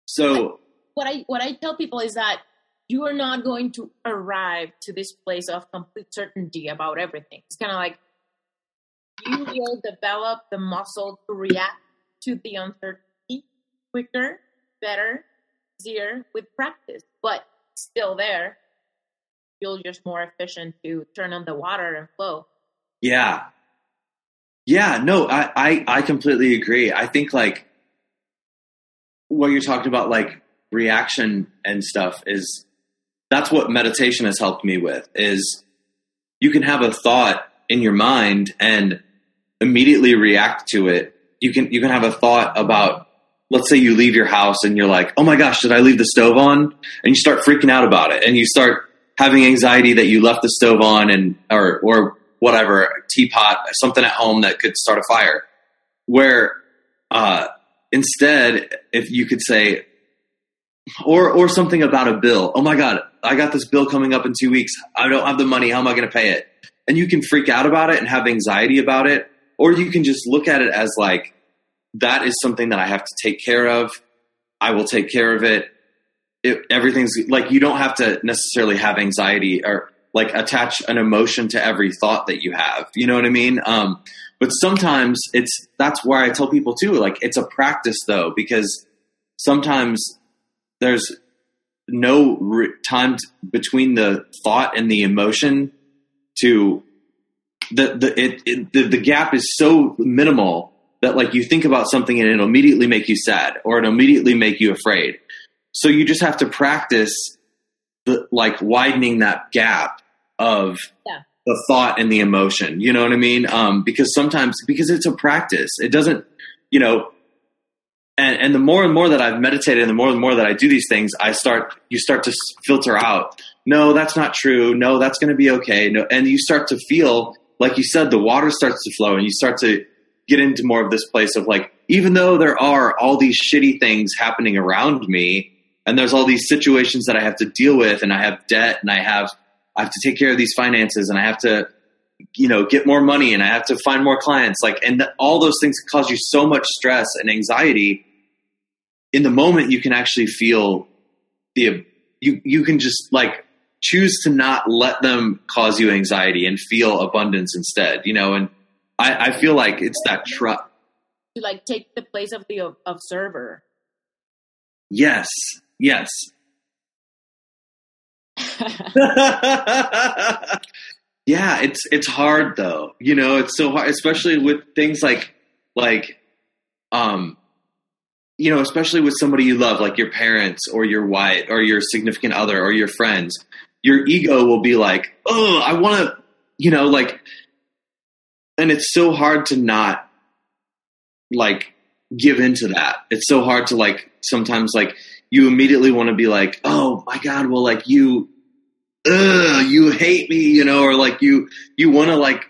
so what I, what I tell people is that you are not going to arrive to this place of complete certainty about everything. It's kind of like you will develop the muscle to react to the uncertainty quicker, better, easier with practice, but still there. You'll just more efficient to turn on the water and flow. Yeah. Yeah, no, I, I, I completely agree. I think like what you're talking about, like reaction and stuff is that's what meditation has helped me with is you can have a thought in your mind and immediately react to it. You can you can have a thought about let's say you leave your house and you're like, "Oh my gosh, did I leave the stove on?" and you start freaking out about it and you start having anxiety that you left the stove on and or or whatever, teapot, something at home that could start a fire. Where uh, instead, if you could say, or or something about a bill. Oh my god, I got this bill coming up in 2 weeks. I don't have the money. How am I going to pay it? And you can freak out about it and have anxiety about it, or you can just look at it as like that is something that I have to take care of. I will take care of it. It everything's like you don't have to necessarily have anxiety or like attach an emotion to every thought that you have. You know what I mean? Um, but sometimes it's that's why I tell people too. Like it's a practice though, because sometimes there's no re- time t- between the thought and the emotion to the the it, it the, the gap is so minimal that like you think about something and it'll immediately make you sad or it'll immediately make you afraid. So you just have to practice the like widening that gap of Yeah. the thought and the emotion. You know what I mean? Um, because sometimes because it's a practice, it doesn't. You know, and and the more and more that I've meditated, and the more and more that I do these things, I start you start to filter out. No, that's not true. No, that's going to be okay. No, and you start to feel like you said, the water starts to flow, and you start to get into more of this place of like, even though there are all these shitty things happening around me, and there's all these situations that I have to deal with, and I have debt, and I have I have to take care of these finances, and I have to you know get more money and i have to find more clients like and all those things cause you so much stress and anxiety in the moment you can actually feel the you you can just like choose to not let them cause you anxiety and feel abundance instead you know and i i feel like it's that trust To like take the place of the observer. yes yes [laughs] yeah, it's it's hard though. You know, it's so hard, especially with things like like um you know, especially with somebody you love, like your parents or your wife or your significant other or your friends. Your ego will be like, "Oh, I want to," you know, like and it's so hard to not like give into that. It's so hard to like sometimes like you immediately want to be like, "Oh my god, well like you ugh, you hate me, you know, or like you you want to like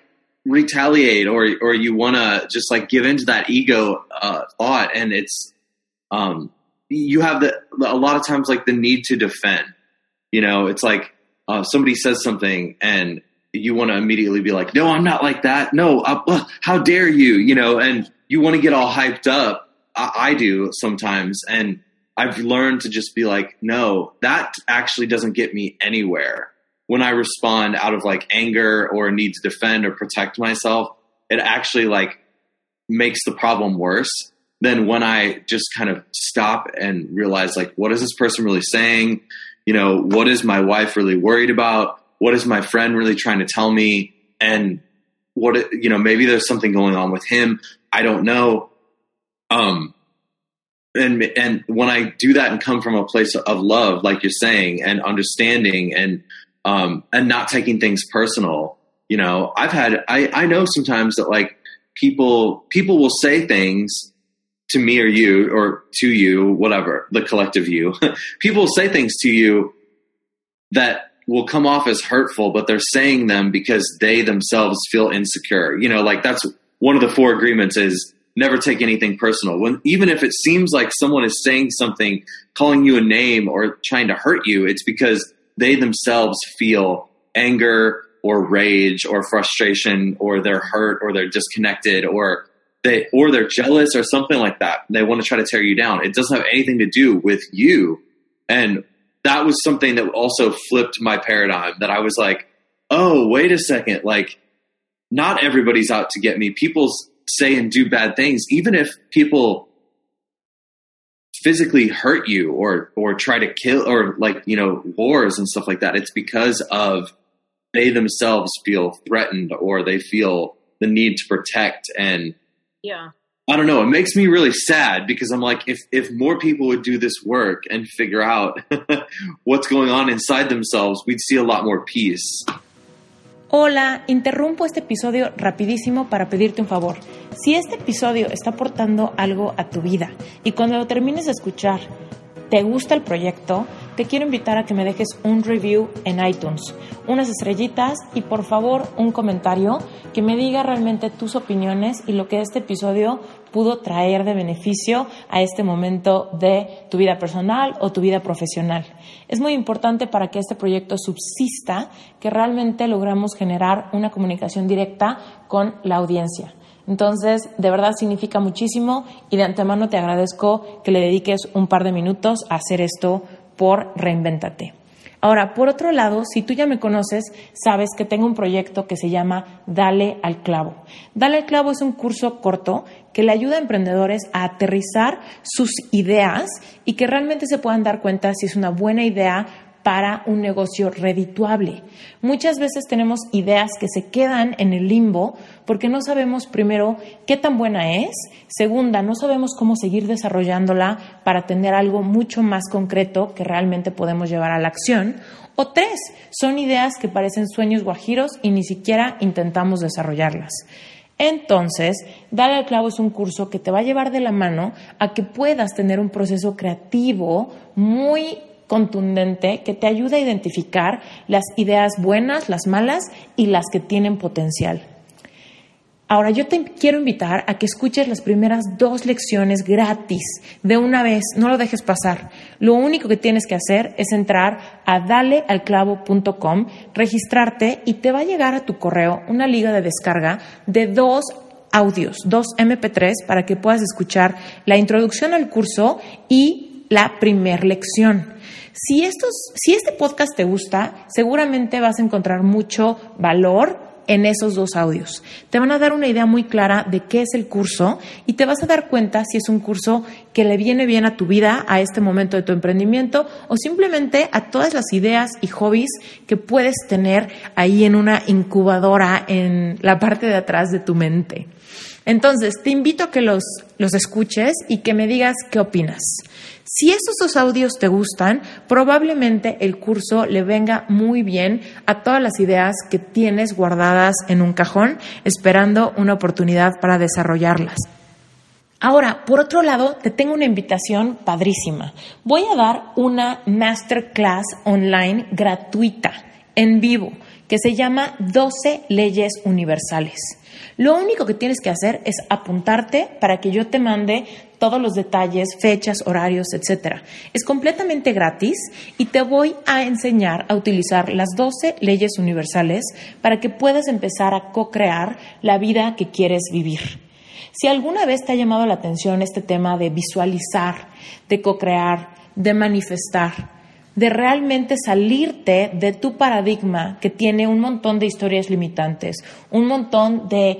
retaliate or or you want to just like give into that ego uh, thought, and it's um you have the a lot of times like the need to defend. You know, it's like uh, somebody says something and you want to immediately be like, no, I'm not like that. No, uh, uh, how dare you? You know, and you want to get all hyped up. I, I do sometimes, and I've learned to just be like, no, that actually doesn't get me anywhere. When I respond out of like anger or need to defend or protect myself, it actually like makes the problem worse than when I just kind of stop and realize like, what is this person really saying? You know, what is my wife really worried about? What is my friend really trying to tell me? And what, you know, maybe there's something going on with him. I don't know. Um, and and when I do that and come from a place of love, like you're saying, and understanding, and um, and not taking things personal, you know, I've had I I know sometimes that like people people will say things to me or you or to you, whatever the collective you, [laughs] people will say things to you that will come off as hurtful, but they're saying them because they themselves feel insecure. You know, like that's one of the four agreements is never take anything personal. When even if it seems like someone is saying something, calling you a name or trying to hurt you, it's because they themselves feel anger or rage or frustration or they're hurt or they're disconnected or they or they're jealous or something like that. They want to try to tear you down. It doesn't have anything to do with you. And that was something that also flipped my paradigm that I was like, "Oh, wait a second. Like not everybody's out to get me. People say and do bad things even if people physically hurt you or or try to kill or like, you know, wars and stuff like that. It's because of they themselves feel threatened or they feel the need to protect and yeah i don't know it makes me really sad because i'm like if if more people would do this work and figure out [laughs] what's going on inside themselves we'd see a lot more peace Hola, interrumpo este episodio rapidísimo para pedirte un favor. Si este episodio está aportando algo a tu vida y cuando lo termines de escuchar te gusta el proyecto, te quiero invitar a que me dejes un review en iTunes, unas estrellitas y por favor un comentario que me diga realmente tus opiniones y lo que este episodio pudo traer de beneficio a este momento de tu vida personal o tu vida profesional. Es muy importante para que este proyecto subsista que realmente logramos generar una comunicación directa con la audiencia. Entonces, de verdad significa muchísimo y de antemano te agradezco que le dediques un par de minutos a hacer esto por Reinventate. Ahora, por otro lado, si tú ya me conoces, sabes que tengo un proyecto que se llama Dale al Clavo. Dale al Clavo es un curso corto que le ayuda a emprendedores a aterrizar sus ideas y que realmente se puedan dar cuenta si es una buena idea para un negocio redituable. Muchas veces tenemos ideas que se quedan en el limbo porque no sabemos primero qué tan buena es, segunda, no sabemos cómo seguir desarrollándola para tener algo mucho más concreto que realmente podemos llevar a la acción, o tres, son ideas que parecen sueños guajiros y ni siquiera intentamos desarrollarlas. Entonces, Dale al Clavo es un curso que te va a llevar de la mano a que puedas tener un proceso creativo muy contundente que te ayuda a identificar las ideas buenas, las malas y las que tienen potencial. Ahora yo te quiero invitar a que escuches las primeras dos lecciones gratis de una vez, no lo dejes pasar. Lo único que tienes que hacer es entrar a dalealclavo.com, registrarte y te va a llegar a tu correo una liga de descarga de dos audios, dos MP3 para que puedas escuchar la introducción al curso y la primer lección. Si, si este podcast te gusta, seguramente vas a encontrar mucho valor en esos dos audios. Te van a dar una idea muy clara de qué es el curso y te vas a dar cuenta si es un curso que le viene bien a tu vida, a este momento de tu emprendimiento o simplemente a todas las ideas y hobbies que puedes tener ahí en una incubadora en la parte de atrás de tu mente. Entonces, te invito a que los, los escuches y que me digas qué opinas. Si estos dos audios te gustan, probablemente el curso le venga muy bien a todas las ideas que tienes guardadas en un cajón, esperando una oportunidad para desarrollarlas. Ahora, por otro lado, te tengo una invitación padrísima. Voy a dar una masterclass online gratuita, en vivo, que se llama 12 leyes universales. Lo único que tienes que hacer es apuntarte para que yo te mande todos los detalles, fechas, horarios, etc. Es completamente gratis y te voy a enseñar a utilizar las 12 leyes universales para que puedas empezar a co-crear la vida que quieres vivir. Si alguna vez te ha llamado la atención este tema de visualizar, de co-crear, de manifestar, de realmente salirte de tu paradigma que tiene un montón de historias limitantes, un montón de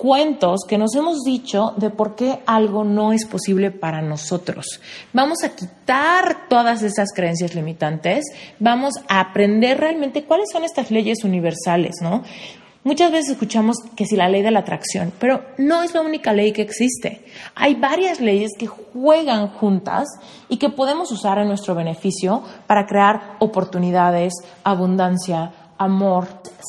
cuentos que nos hemos dicho de por qué algo no es posible para nosotros. Vamos a quitar todas esas creencias limitantes, vamos a aprender realmente cuáles son estas leyes universales, ¿no? Muchas veces escuchamos que si la ley de la atracción, pero no es la única ley que existe. Hay varias leyes que juegan juntas y que podemos usar a nuestro beneficio para crear oportunidades, abundancia, amor,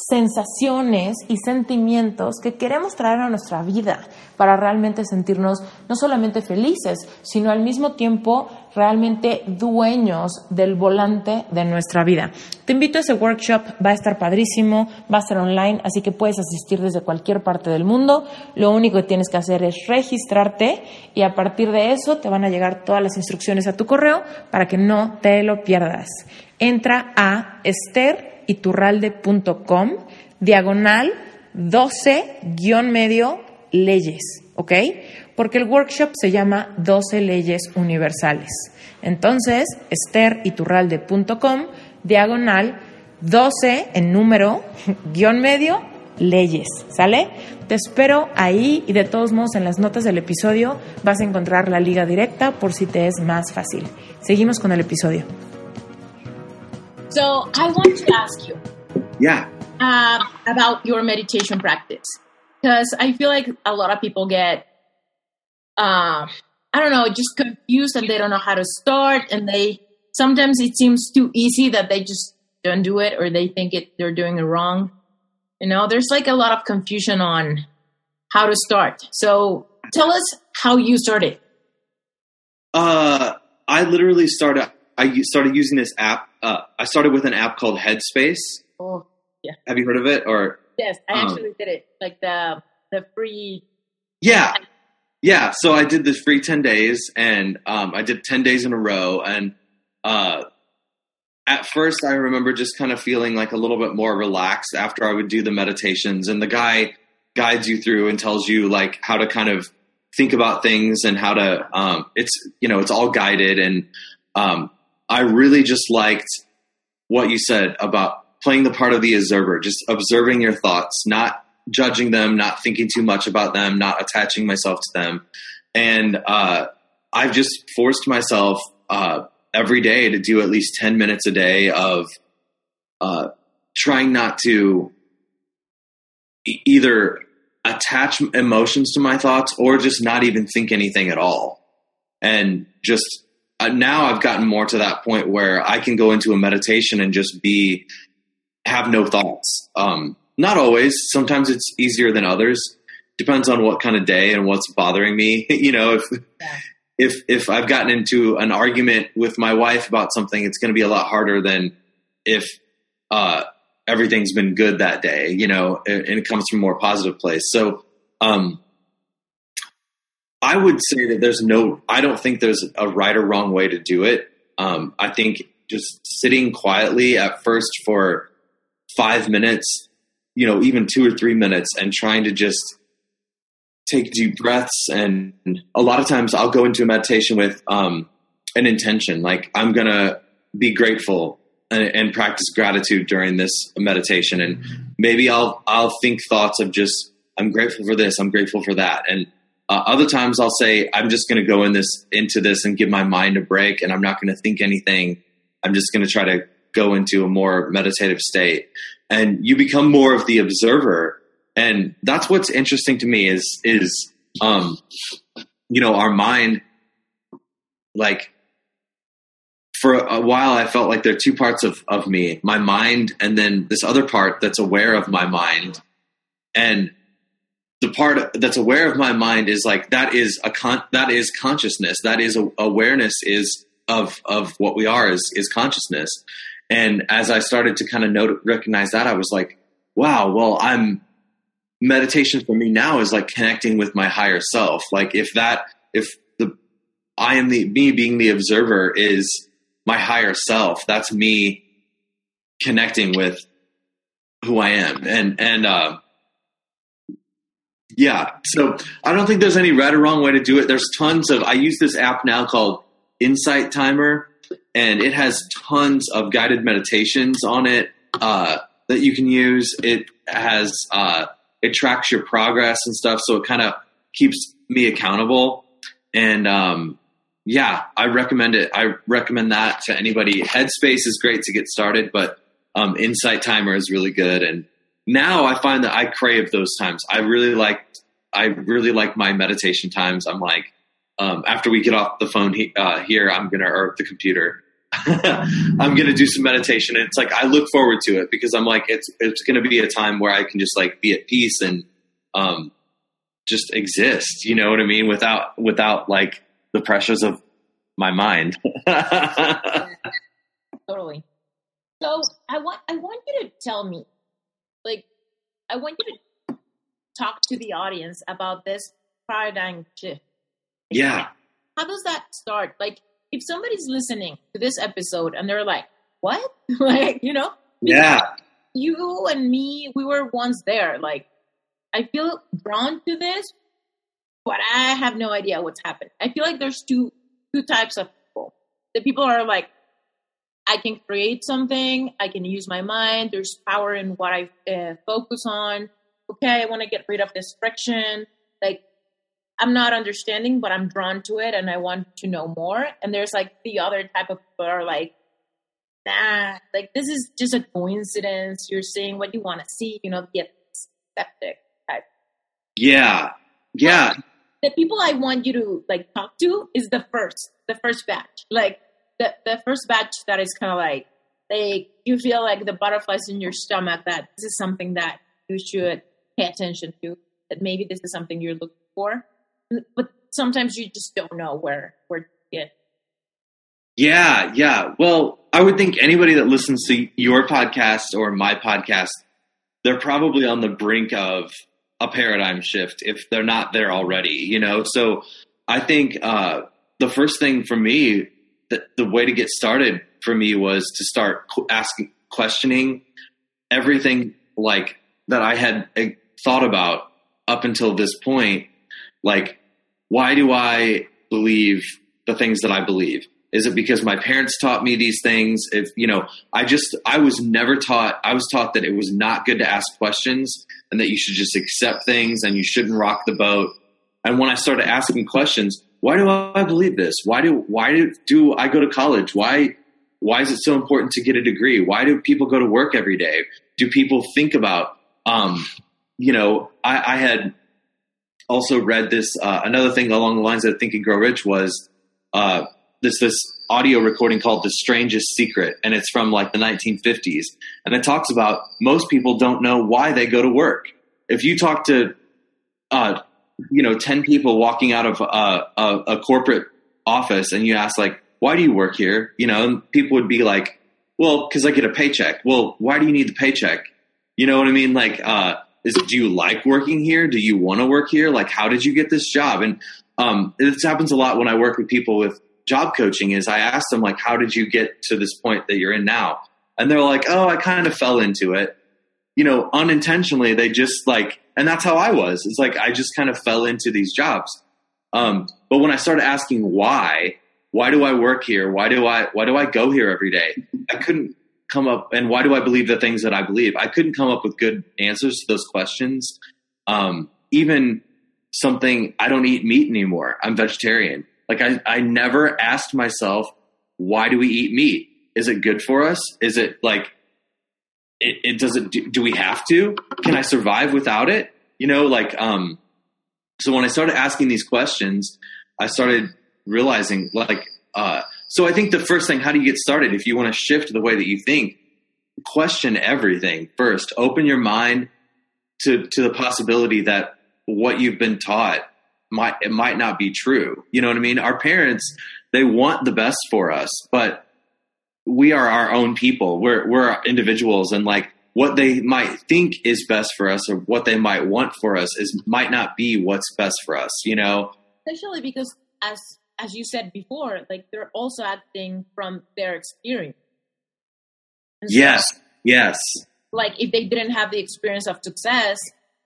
sensaciones y sentimientos que queremos traer a nuestra vida para realmente sentirnos no solamente felices, sino al mismo tiempo realmente dueños del volante de nuestra vida. Te invito a ese workshop, va a estar padrísimo, va a ser online, así que puedes asistir desde cualquier parte del mundo. Lo único que tienes que hacer es registrarte y a partir de eso te van a llegar todas las instrucciones a tu correo para que no te lo pierdas. Entra a Esther iturralde.com, diagonal 12-medio leyes, ¿ok? Porque el workshop se llama 12 leyes universales. Entonces, esteriturralde.com, diagonal 12 en número, [laughs] guion medio, leyes, ¿sale? Te espero ahí y de todos modos en las notas del episodio vas a encontrar la liga directa por si te es más fácil. Seguimos con el episodio. So I want to ask you. Yeah. Uh, about your meditation practice. Because I feel like a lot of people get, uh, I don't know, just confused and they don't know how to start. And they, sometimes it seems too easy that they just don't do it or they think it, they're doing it wrong. You know, there's like a lot of confusion on how to start. So tell us how you started. Uh, I literally started, I started using this app uh, I started with an app called Headspace. Oh, yeah. Have you heard of it? Or yes, I um, actually did it. Like the the free. Yeah, yeah. So I did the free ten days, and um, I did ten days in a row. And uh, at first, I remember just kind of feeling like a little bit more relaxed after I would do the meditations, and the guy guides you through and tells you like how to kind of think about things and how to. Um, it's you know it's all guided and. Um, I really just liked what you said about playing the part of the observer, just observing your thoughts, not judging them, not thinking too much about them, not attaching myself to them. And uh, I've just forced myself uh, every day to do at least 10 minutes a day of uh, trying not to e- either attach emotions to my thoughts or just not even think anything at all. And just now I've gotten more to that point where I can go into a meditation and just be have no thoughts. Um, not always. Sometimes it's easier than others. Depends on what kind of day and what's bothering me. [laughs] you know, if if if I've gotten into an argument with my wife about something, it's going to be a lot harder than if uh, everything's been good that day. You know, and, and it comes from a more positive place. So. Um, I would say that there's no, I don't think there's a right or wrong way to do it. Um, I think just sitting quietly at first for five minutes, you know, even two or three minutes, and trying to just take deep breaths. And a lot of times I'll go into a meditation with um, an intention, like I'm going to be grateful and, and, practice gratitude during this meditation. And maybe I'll, I'll think thoughts of just, I'm grateful for this, I'm grateful for that. And uh, other times I'll say I'm just going to go in this into this and give my mind a break, and I'm not going to think anything. I'm just going to try to go into a more meditative state, and you become more of the observer. And that's what's interesting to me is is um, you know our mind like for a while I felt like there are two parts of, of me, my mind and then this other part that's aware of my mind. And the part that's aware of my mind is like that is a con- that is consciousness. That is a- awareness is of of what we are is is consciousness. And as i started to kind of note recognize that i was like wow well i'm meditation for me now is like connecting with my higher self. Like if that if the i am the me being the observer is my higher self that's me connecting with who i am. And and uh yeah. So I don't think there's any right or wrong way to do it. There's tons of, I use this app now called Insight Timer, and it has tons of guided meditations on it uh, that you can use. It has, uh, it tracks your progress and stuff. So it kind of keeps me accountable. And, um, yeah, I recommend it. I recommend that to anybody. Headspace is great to get started, but um, Insight Timer is really good. And now I find that I crave those times. I really like I really like my meditation times. I'm like um, after we get off the phone he, uh, here, I'm gonna or the computer. [laughs] I'm gonna do some meditation. It's like I look forward to it because I'm like it's it's gonna be a time where I can just like be at peace and um just exist. You know what I mean? Without without like the pressures of my mind. [laughs] totally. So I want I want you to tell me, like, I want you to talk to the audience about this paradigm shift. Yeah. How does that start? Like, if somebody's listening to this episode and they're like, "What?" [laughs] like, you know? Yeah. You and me, we were once there. Like, I feel drawn to this, but I have no idea what's happened. I feel like there's two two types of people. The people are like, I can create something. I can use my mind. There's power in what I uh, focus on. Okay, I want to get rid of this friction. Like, I'm not understanding, but I'm drawn to it and I want to know more. And there's like the other type of people are like, nah, like this is just a coincidence. You're seeing what you want to see, you know, the skeptic type. Yeah. Yeah. The people I want you to like talk to is the first, the first batch. Like the, the first batch that is kind of like, like you feel like the butterflies in your stomach that this is something that you should pay attention to, that maybe this is something you're looking for but sometimes you just don't know where where to get. Yeah, yeah. Well, I would think anybody that listens to your podcast or my podcast, they're probably on the brink of a paradigm shift if they're not there already. You know, so I think uh, the first thing for me, the, the way to get started for me was to start asking, questioning everything like that I had uh, thought about up until this point. Like, why do I believe the things that I believe? Is it because my parents taught me these things? If you know, I just I was never taught. I was taught that it was not good to ask questions and that you should just accept things and you shouldn't rock the boat. And when I started asking questions, why do I believe this? Why do why do, do I go to college? Why why is it so important to get a degree? Why do people go to work every day? Do people think about um, you know, I, I had also read this uh, another thing along the lines of Think and Grow Rich was uh, this this audio recording called "The Strangest Secret," and it's from like the 1950s, and it talks about most people don't know why they go to work. If you talk to, uh, you know, ten people walking out of a, a, a corporate office, and you ask like, "Why do you work here?" You know, people would be like, "Well, because I get a paycheck." Well, why do you need the paycheck? You know what I mean? Like, uh, is do you like working here? Do you want to work here? Like, how did you get this job? And um, this happens a lot when I work with people with job coaching. Is I ask them like, how did you get to this point that you're in now? And they're like, oh, I kind of fell into it. You know, unintentionally, they just like, and that's how I was. It's like I just kind of fell into these jobs. Um, but when I started asking why, why do I work here? Why do I why do I go here every day? I couldn't come up and why do I believe the things that I believe? I couldn't come up with good answers to those questions. Um, even something I don't eat meat anymore. I'm vegetarian. Like I, I never asked myself, why do we eat meat? Is it good for us? Is it like, it, it doesn't do, do we have to? Can I survive without it? You know, like, um, so when I started asking these questions, I started realizing like, uh, so I think the first thing, how do you get started? If you want to shift the way that you think, question everything first. Open your mind to to the possibility that what you've been taught might it might not be true. You know what I mean? Our parents they want the best for us, but we are our own people. We're we're individuals, and like what they might think is best for us or what they might want for us is might not be what's best for us. You know, especially because as as you said before, like they're also acting from their experience. And yes, so, yes. Like if they didn't have the experience of success,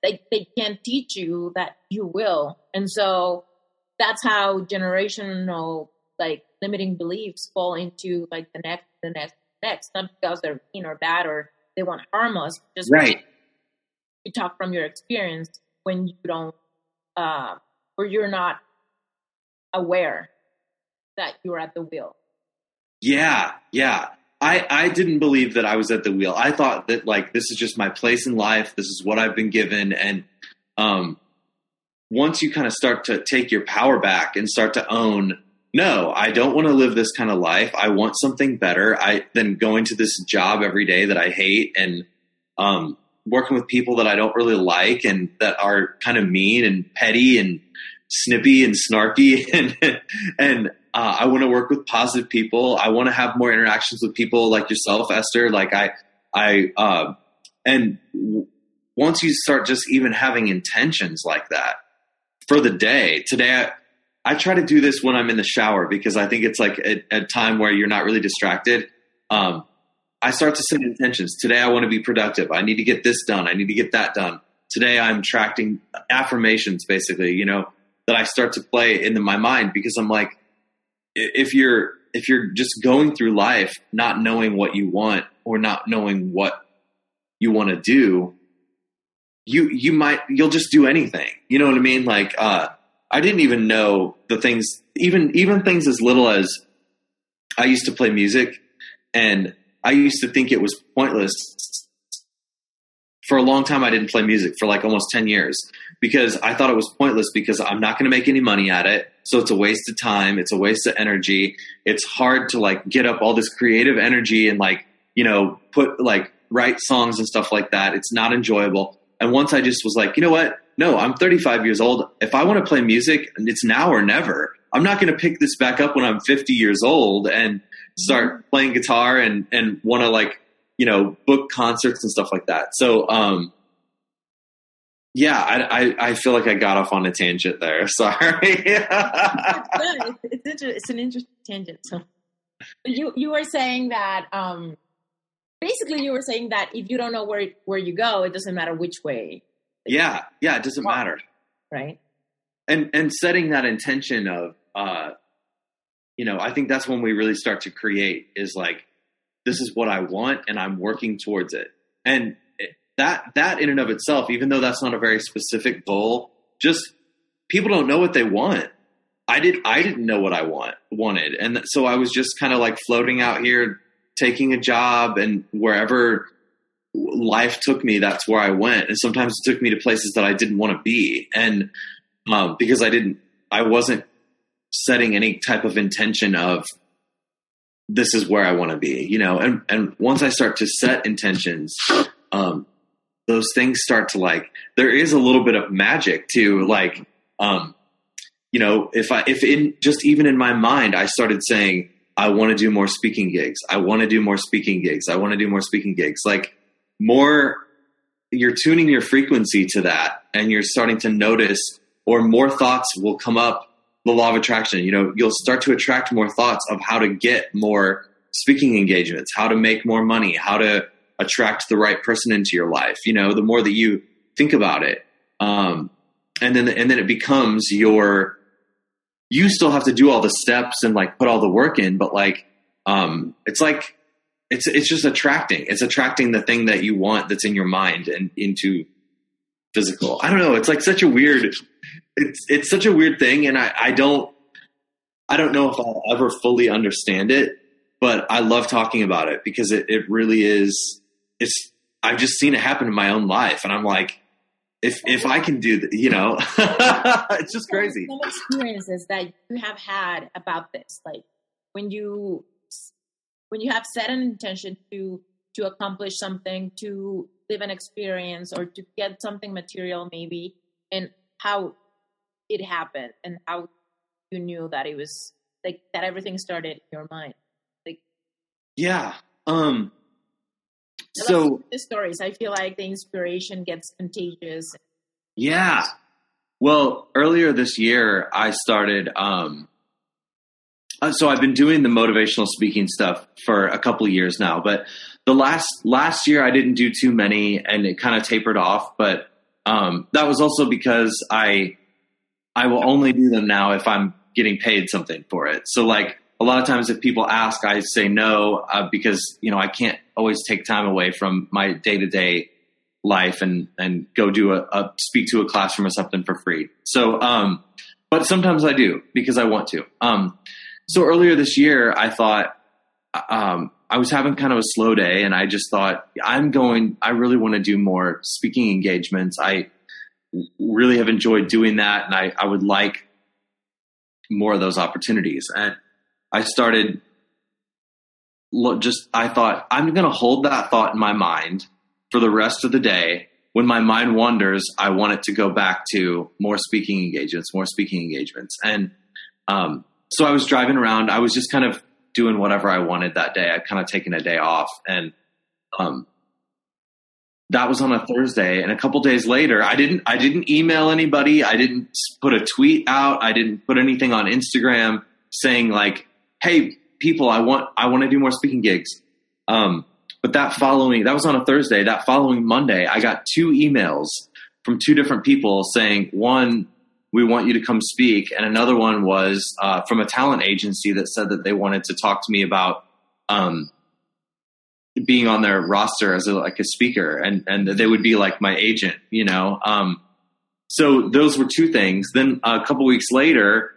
they they can't teach you that you will, and so that's how generational like limiting beliefs fall into like the next, the next, next. Not because they're mean or bad or they want to harm us, just right. You talk from your experience when you don't, uh, or you're not aware that you're at the wheel. Yeah, yeah. I, I didn't believe that I was at the wheel. I thought that like this is just my place in life. This is what I've been given. And um, once you kind of start to take your power back and start to own, no, I don't want to live this kind of life. I want something better. I than going to this job every day that I hate and um, working with people that I don't really like and that are kind of mean and petty and snippy and snarky [laughs] and and uh, I want to work with positive people. I want to have more interactions with people like yourself, Esther. Like I, I, uh, and w- once you start just even having intentions like that for the day, today I, I try to do this when I'm in the shower because I think it's like a, a time where you're not really distracted. Um, I start to set intentions. Today I want to be productive. I need to get this done. I need to get that done. Today I'm tracking affirmations basically, you know, that I start to play in my mind because I'm like, if you're if you're just going through life not knowing what you want or not knowing what you want to do you you might you'll just do anything you know what i mean like uh i didn't even know the things even even things as little as i used to play music and i used to think it was pointless for a long time I didn't play music for like almost 10 years because I thought it was pointless because I'm not going to make any money at it. So it's a waste of time. It's a waste of energy. It's hard to like get up all this creative energy and like, you know, put like write songs and stuff like that. It's not enjoyable. And once I just was like, you know what? No, I'm 35 years old. If I want to play music, it's now or never. I'm not going to pick this back up when I'm 50 years old and start playing guitar and, and want to like you know, book concerts and stuff like that. So, um, yeah, I, I, I, feel like I got off on a tangent there. [laughs] Sorry. [laughs] it's, it's, it's, an interesting tangent. So you, you were saying that, um, basically you were saying that if you don't know where, where you go, it doesn't matter which way. Yeah. Yeah. It doesn't matter. Right. And, and setting that intention of, uh, you know, I think that's when we really start to create is like, this is what I want and I'm working towards it. And that that in and of itself, even though that's not a very specific goal, just people don't know what they want. I did I didn't know what I want wanted. And so I was just kind of like floating out here taking a job and wherever life took me, that's where I went. And sometimes it took me to places that I didn't want to be. And um, because I didn't I wasn't setting any type of intention of this is where I want to be, you know, and, and once I start to set intentions, um, those things start to like, there is a little bit of magic to like, um, you know, if I, if in just even in my mind, I started saying, I want to do more speaking gigs. I want to do more speaking gigs. I want to do more speaking gigs. Like more, you're tuning your frequency to that and you're starting to notice or more thoughts will come up the law of attraction. You know, you'll start to attract more thoughts of how to get more speaking engagements, how to make more money, how to attract the right person into your life. You know, the more that you think about it, um, and then and then it becomes your. You still have to do all the steps and like put all the work in, but like, um, it's like it's it's just attracting. It's attracting the thing that you want that's in your mind and into physical. I don't know. It's like such a weird it's it's such a weird thing, and I, I don't I don't know if I'll ever fully understand it, but I love talking about it because it, it really is. It's I've just seen it happen in my own life, and I'm like, if if I can do that, you know, [laughs] it's just crazy. Some experiences that you have had about this, like when you when you have set an intention to to accomplish something, to live an experience, or to get something material, maybe, and how it happened and how you knew that it was like that everything started in your mind like yeah um so the stories. I feel like the inspiration gets contagious. Yeah. Well earlier this year i started um so i've been doing the motivational speaking stuff for a couple years now but the last last year i didn't do too many and it kind of tapered off but um that was also because i I will only do them now if I'm getting paid something for it. So like a lot of times if people ask, I say no uh, because you know I can't always take time away from my day to day life and and go do a, a, speak to a classroom or something for free. So, um, but sometimes I do because I want to. Um, so earlier this year, I thought um, I was having kind of a slow day, and I just thought I'm going. I really want to do more speaking engagements. I really have enjoyed doing that, and I, I would like more of those opportunities. And I started look just I thought I'm going to hold that thought in my mind for the rest of the day. When my mind wanders, I want it to go back to more speaking engagements, more speaking engagements. And um, so I was driving around. I was just kind of doing whatever I wanted that day. I'd kind of taken a day off, and um, that was on a Thursday. And a couple days later, I didn't I didn't email anybody. I didn't put a tweet out. I didn't put anything on Instagram saying like, "Hey, people, I want I want to do more speaking gigs." Um, but that following that was on a Thursday. That following Monday, I got two emails from two different people saying, one, we want you to come speak, and another one was uh, from a talent agency that said that they wanted to talk to me about um, being on their roster as a, like a speaker, and and they would be like my agent, you know. Um, so those were two things. Then a couple weeks later,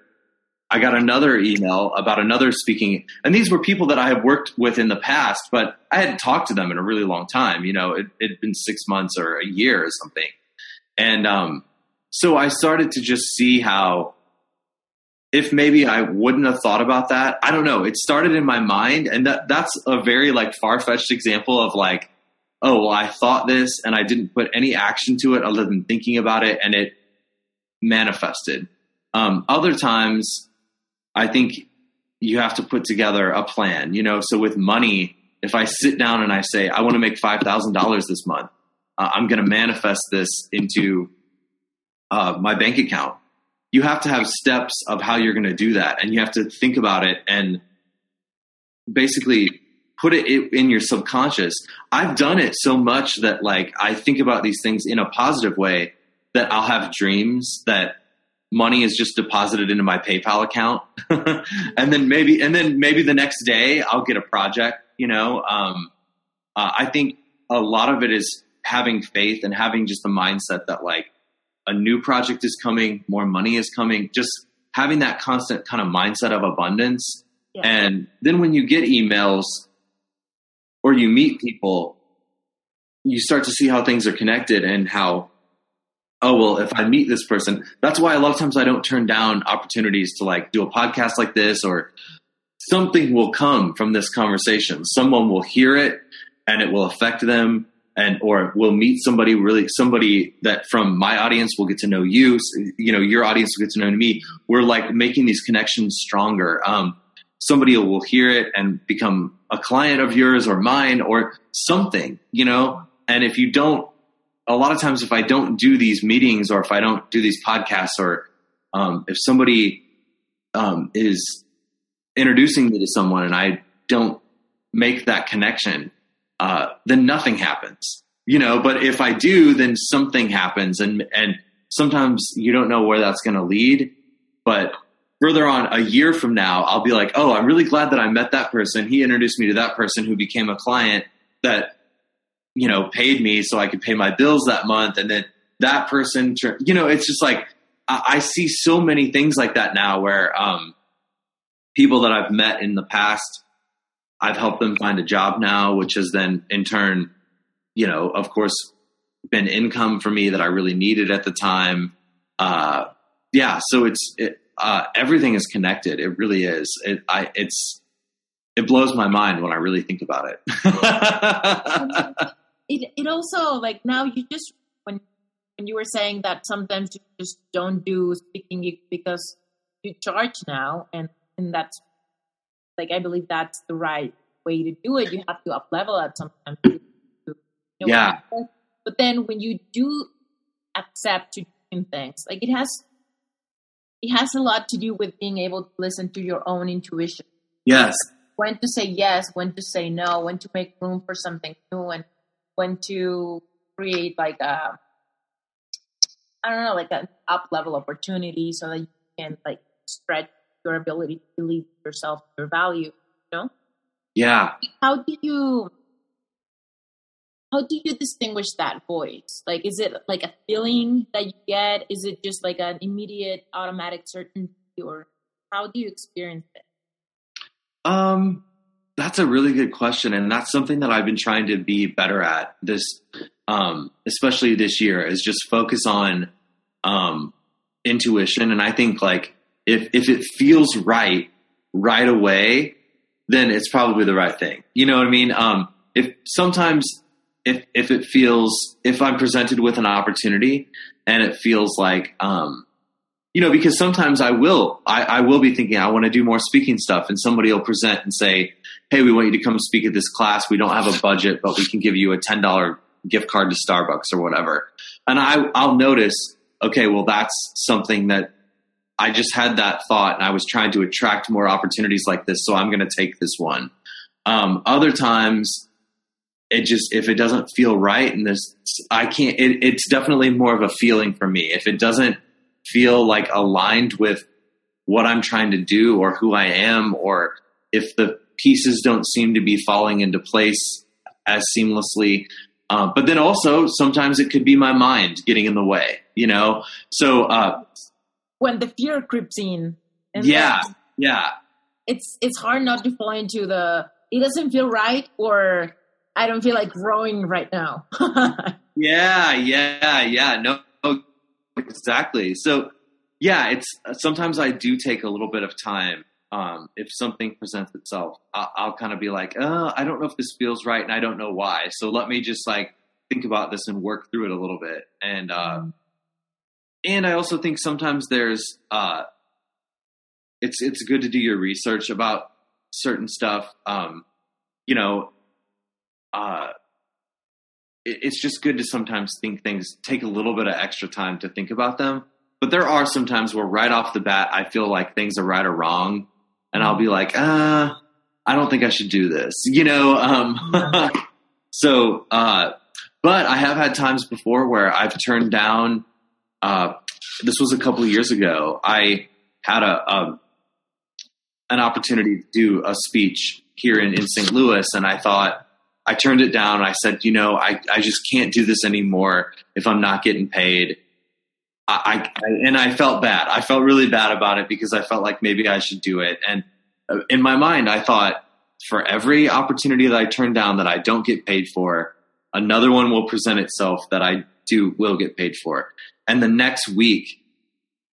I got another email about another speaking, and these were people that I have worked with in the past, but I hadn't talked to them in a really long time. You know, it had been six months or a year or something, and um, so I started to just see how if maybe I wouldn't have thought about that, I don't know. It started in my mind, and that that's a very like far fetched example of like, oh, well, I thought this and I didn't put any action to it other than thinking about it, and it manifested. Um, other times, I think you have to put together a plan. You know, so with money, if I sit down and I say I want to make five thousand dollars this month, uh, I'm going to manifest this into uh, my bank account. You have to have steps of how you're going to do that and you have to think about it and basically put it in your subconscious. I've done it so much that like i think about these things in a positive way that i'll have dreams that money is just deposited into my paypal account. [laughs] And then maybe and then maybe the next day i'll get a project you know? Um, uh, i think a lot of it is having faith and having just a mindset that like a new project is coming, more money is coming, just having that constant kind of mindset of abundance. Yeah. And then when you get emails or you meet people, you start to see how things are connected and how, oh, well, if I meet this person, that's why a lot of times I don't turn down opportunities to like do a podcast like this or something will come from this conversation. Someone will hear it and it will affect them and or we'll meet somebody really somebody that from my audience will get to know you you know your audience will get to know me. We're like making these connections stronger. Um, somebody will hear it and become a client of yours or mine or something you know? And if you don't a lot of times if i don't do these meetings or if i don't do these podcasts or um, if somebody um, is introducing me to someone and i don't make that connection uh, then nothing happens. You know, but if I do, then something happens, and and sometimes you don't know where that's going to lead. But further on, a year from now, I'll be like, oh, I'm really glad that I met that person. He introduced me to that person who became a client that you know paid me so I could pay my bills that month, and then that person, you know, it's just like I, I see so many things like that now where um, people that I've met in the past I've helped them find a job now, which has then in turn, you know, of course, been income for me that I really needed at the time. Uh, yeah, so it's it, uh, everything is connected. It really is. It I it's it blows my mind when I really think about it. [laughs] it it also like now you just when when you were saying that sometimes you just don't do speaking because you charge now and and that's like I believe that's the right way to do it. You have to up level at sometimes. To, you know, yeah. But then when you do accept to doing things, like it has, it has a lot to do with being able to listen to your own intuition. Yes. When to say yes, when to say no, when to make room for something new, and when to create like a, I don't know, like an up level opportunity so that you can like stretch your ability to believe yourself, your value, you know? Yeah. How do you how do you distinguish that voice? Like is it like a feeling that you get? Is it just like an immediate automatic certainty or how do you experience it? Um that's a really good question and that's something that I've been trying to be better at this um especially this year is just focus on um intuition and I think like if if it feels right right away, then it's probably the right thing. You know what I mean? Um, if sometimes if if it feels if I'm presented with an opportunity and it feels like um, you know because sometimes I will I, I will be thinking I want to do more speaking stuff and somebody will present and say hey we want you to come speak at this class we don't have a budget but we can give you a ten dollar gift card to Starbucks or whatever and I I'll notice okay well that's something that I just had that thought and I was trying to attract more opportunities like this so I'm going to take this one. Um, other times it just if it doesn't feel right and there's i can't it, it's definitely more of a feeling for me. If it doesn't feel like aligned with what i'm trying to do or who i am or if the pieces don't seem to be falling into place as seamlessly uh, but then also sometimes it could be my mind getting in the way you know? So uh, when the fear creeps in yeah yeah it's it's hard not to fall into the it doesn't feel right or I don't feel like growing right now. [laughs] yeah, yeah, yeah. No, exactly. So, yeah, it's sometimes I do take a little bit of time. Um, if something presents itself, I'll, I'll kind of be like, oh, I don't know if this feels right, and I don't know why. So let me just like think about this and work through it a little bit. And uh, mm. And I also think sometimes there's uh, it's it's good to do your research about certain stuff. Um, you know, uh, it, it's just good to sometimes think things take a little bit of extra time to think about them. But there are some times where right off the bat, I feel like things are right or wrong, and I'll be like, ah, uh, I don't think I should do this, [laughs] you know. Um, [laughs] so, uh, but I have had times before where I've turned down. Uh, this was a couple of years ago. I had a, a an opportunity to do a speech here in, in St. Louis, and I thought, I turned it down. I said, you know, I, I just can't do this anymore if I'm not getting paid. I, I, and I felt bad. I felt really bad about it because I felt like maybe I should do it. And uh, in my mind, I thought for every opportunity that I turn down that I don't get paid for, another one will present itself that I do will get paid for. And the next week,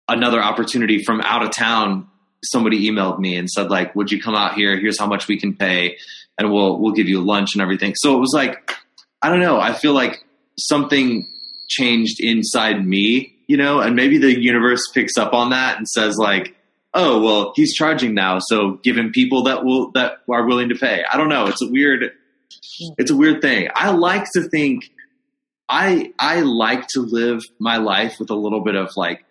another opportunity from out of town, somebody emailed me and said like, would you come out here? Here's how much we can pay and we'll we'll give you lunch and everything. So it was like I don't know. I feel like something changed inside me, you know, and maybe the universe picks up on that and says like, "Oh, well, he's charging now, so give him people that will that are willing to pay." I don't know. It's a weird it's a weird thing. I like to think I I like to live my life with a little bit of like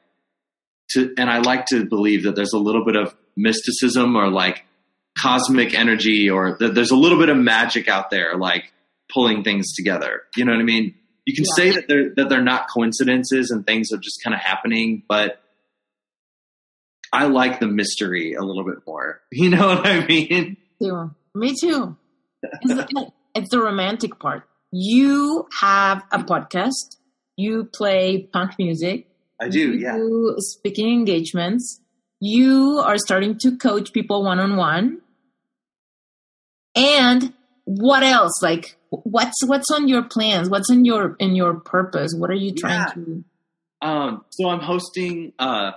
to and I like to believe that there's a little bit of mysticism or like cosmic energy or th- there's a little bit of magic out there, like pulling things together. You know what I mean? You can yeah. say that they're that they're not coincidences and things are just kind of happening, but I like the mystery a little bit more. [laughs] You know what I mean? Yeah, me too. It's the, it's the romantic part. You have a podcast. You play punk music. I do. You yeah. Do speaking engagements. You are starting to coach people one on one. And what else? Like what's what's on your plans? What's in your in your purpose? What are you trying yeah. to um so I'm hosting uh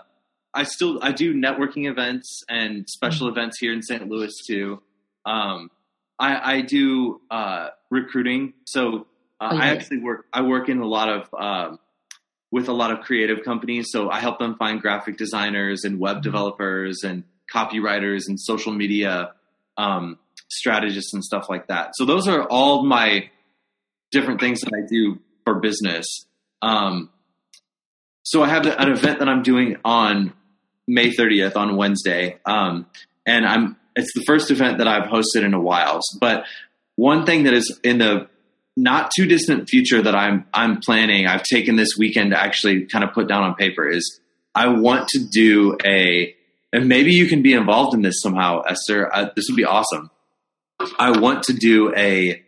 I still I do networking events and special mm-hmm. events here in St. Louis too. Um I I do uh recruiting. So uh, oh, I actually work I work in a lot of um with a lot of creative companies. So I help them find graphic designers and web developers and copywriters and social media um, strategists and stuff like that. So those are all my different things that I do for business. Um, so I have an event that I'm doing on May 30th on Wednesday, um, and I'm it's the first event that I've hosted in a while. But one thing that is in the not too distant future that I'm I'm planning, I've taken this weekend to actually kind of put down on paper is I want to do a and maybe you can be involved in this somehow, Esther. Uh, this would be awesome. I want to do a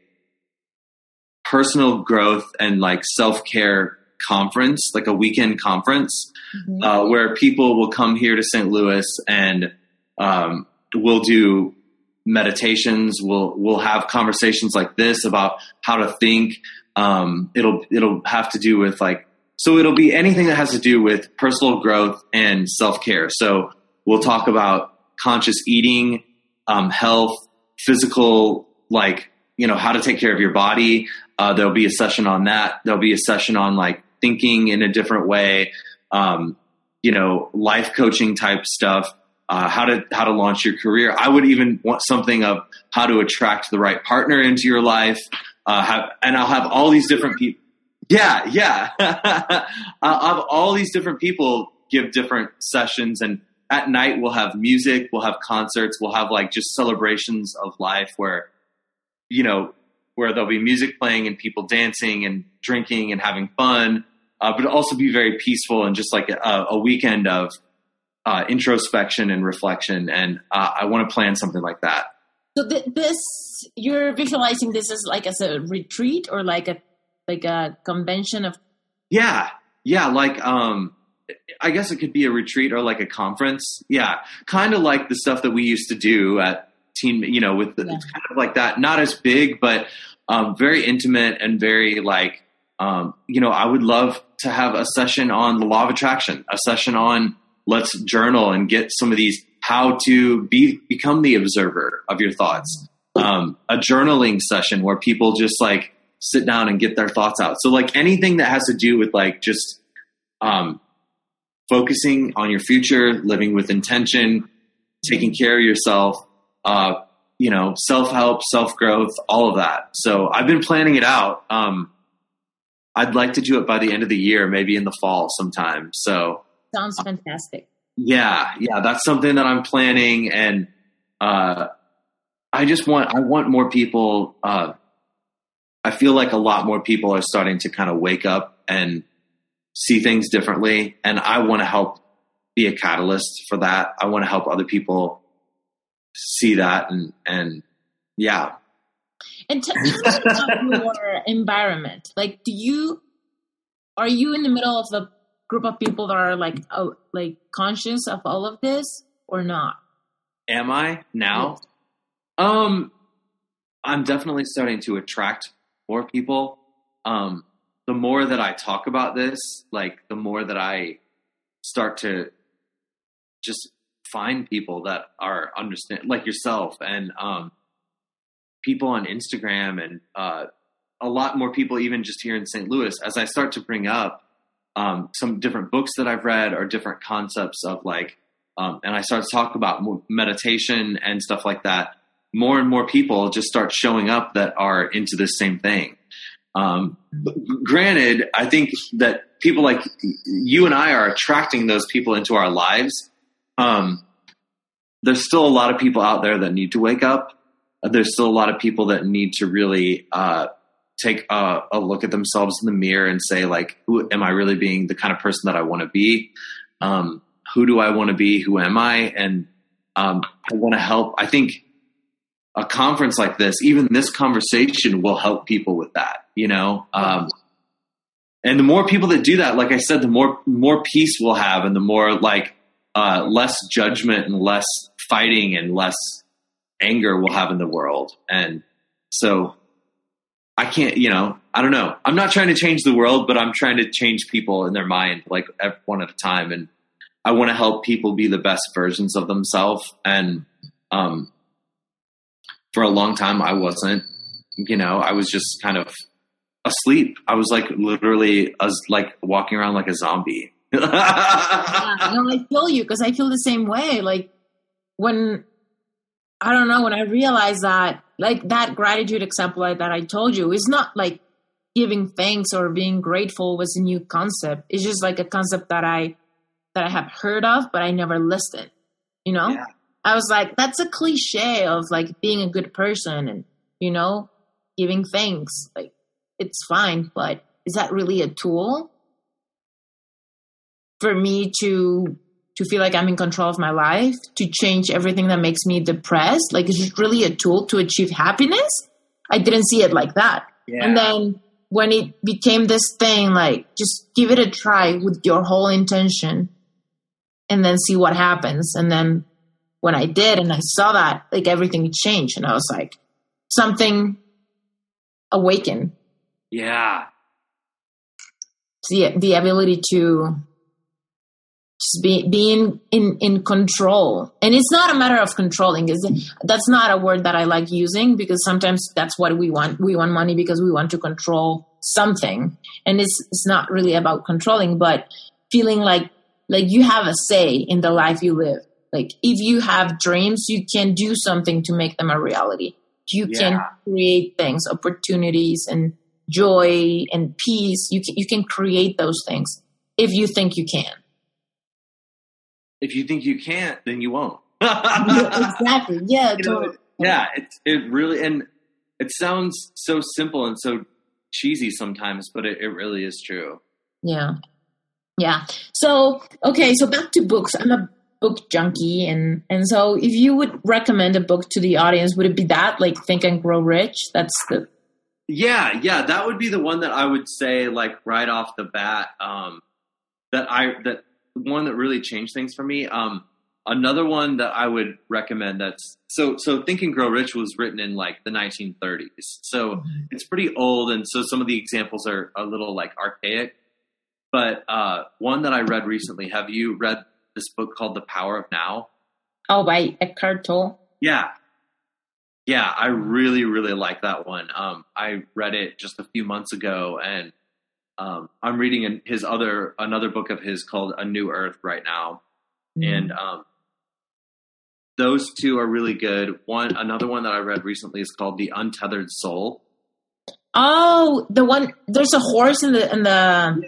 personal growth and like self care conference, like a weekend conference, mm-hmm. uh, where people will come here to St. Louis and um, we'll do meditations. We'll we'll have conversations like this about how to think. Um, it'll it'll have to do with like so it'll be anything that has to do with personal growth and self care. So we'll talk about conscious eating, um, health, physical, like, you know, how to take care of your body. Uh, there'll be a session on that. There'll be a session on like thinking in a different way. Um, you know, life coaching type stuff. Uh, how to how to launch your career. I would even want something of how to attract the right partner into your life. Uh, have, and I'll have all these different people. Yeah, yeah. [laughs] I'll have all these different people give different sessions, and at night we'll have music, we'll have concerts, we'll have like just celebrations of life where, you know, where there'll be music playing and people dancing and drinking and having fun, uh, but also be very peaceful and just like a, a weekend of uh, introspection and reflection. And uh, I want to plan something like that. So th- this, you're visualizing this as like as a retreat or like a like a convention of. Yeah, yeah, like um, I guess it could be a retreat or like a conference. Yeah, kind of like the stuff that we used to do at team. You know, with the, yeah. it's kind of like that. Not as big, but um, very intimate and very like. Um, you know, I would love to have a session on the law of attraction, a session on let's journal and get some of these how to be become the observer of your thoughts. Um, a journaling session where people just like sit down and get their thoughts out. So like anything that has to do with like just um, focusing on your future, living with intention, taking care of yourself, uh, you know, self help, self growth, all of that. So I've been planning it out. Um, I'd like to do it by the end of the year, maybe in the fall sometime. So sounds fantastic. Yeah, yeah, that's something that I'm planning, and uh, I just want I want more people. Uh, I feel like a lot more people are starting to kind of wake up and see things differently, and I want to help be a catalyst for that. I want to help other people see that, and and yeah. And tell me about your environment. Like, do you are you in the middle of a group of people that are like oh, like conscious of all of this or not? Am I now? Yes. Um, I'm definitely starting to attract more people. Um, the more that I talk about this, like the more that I start to just find people that are understand like yourself and um, people on Instagram and uh, a lot more people even just here in St. Louis as I start to bring up um, some different books that I've read or different concepts of like um, and I start to talk about meditation and stuff like that more and more people just start showing up that are into the same thing um, granted, I think that people like you and I are attracting those people into our lives. Um, there's still a lot of people out there that need to wake up. There's still a lot of people that need to really uh, take a, a, look at themselves in the mirror and say, like, who am I really being the kind of person that I want to be? Um, who do I want to be? Who am I? And um, I want to help. I think a conference like this, even this conversation will help people with that, you know? Um, and the more people that do that, like I said, the more, more peace we'll have and the more like, uh, less judgment and less fighting and less anger we'll have in the world. And so I can't, you know, I don't know. I'm not trying to change the world, but I'm trying to change people in their mind, like one at a time. And I want to help people be the best versions of themselves. And, um, for a long time I wasn't. You know, I was just kind of asleep. I was like literally, I was like walking around like a zombie. [laughs] yeah, no, I feel you because I feel the same way. Like when I don't know when I realized that, like that gratitude example that I told you is not like giving thanks or being grateful was a new concept. It's just like a concept that I that I have heard of, but I never listed. You know. Yeah. I was like, that's a cliche of like being a good person and, you know, giving thanks. Like, it's fine, but is that really a tool for me to to feel like I'm in control of my life, to change everything that makes me depressed? Like, is it really a tool to achieve happiness? I didn't see it like that. Yeah. And then when it became this thing, like, just give it a try with your whole intention and then see what happens. And then when I did and I saw that, like everything changed. And I was like, something awakened. Yeah. The, the ability to just be, being in in control. And it's not a matter of controlling is that's not a word that i like using because sometimes that's what we want. We want money because we want to control something. And it's it's not really about controlling but feeling like like you have a say in the life you live. Like if you have dreams you can do something to make them a reality. You Yeah. can create things opportunities and joy and peace. You can, you can create those things if you think you can if you think you can't, then you won't. [laughs] exactly yeah You know, totally. yeah, it's it really and it sounds so simple and so cheesy sometimes, but it, it really is true. Yeah. Yeah. So, okay, so back to books. I'm a book junkie and and so if you would recommend a book to the audience, would it be that like Think and Grow Rich? That's the Yeah, yeah, that would be the one that I would say like right off the bat. Um, that I that one that really changed things for me. Um, another one that I would recommend that's so so Think and Grow Rich was written in like the 1930s, so it's pretty old, and so some of the examples are a little like archaic. But uh, one that I read recently. Have you read this book called The Power of Now? Oh by Eckhart Tolle. Yeah. Yeah, I really, really like that one. Um, I read it just a few months ago, and um, I'm reading an, his other another book of his called A New Earth right now, and um, those two are really good. One, another one that I read recently is called The Untethered Soul. Oh, the one there's a horse in the in the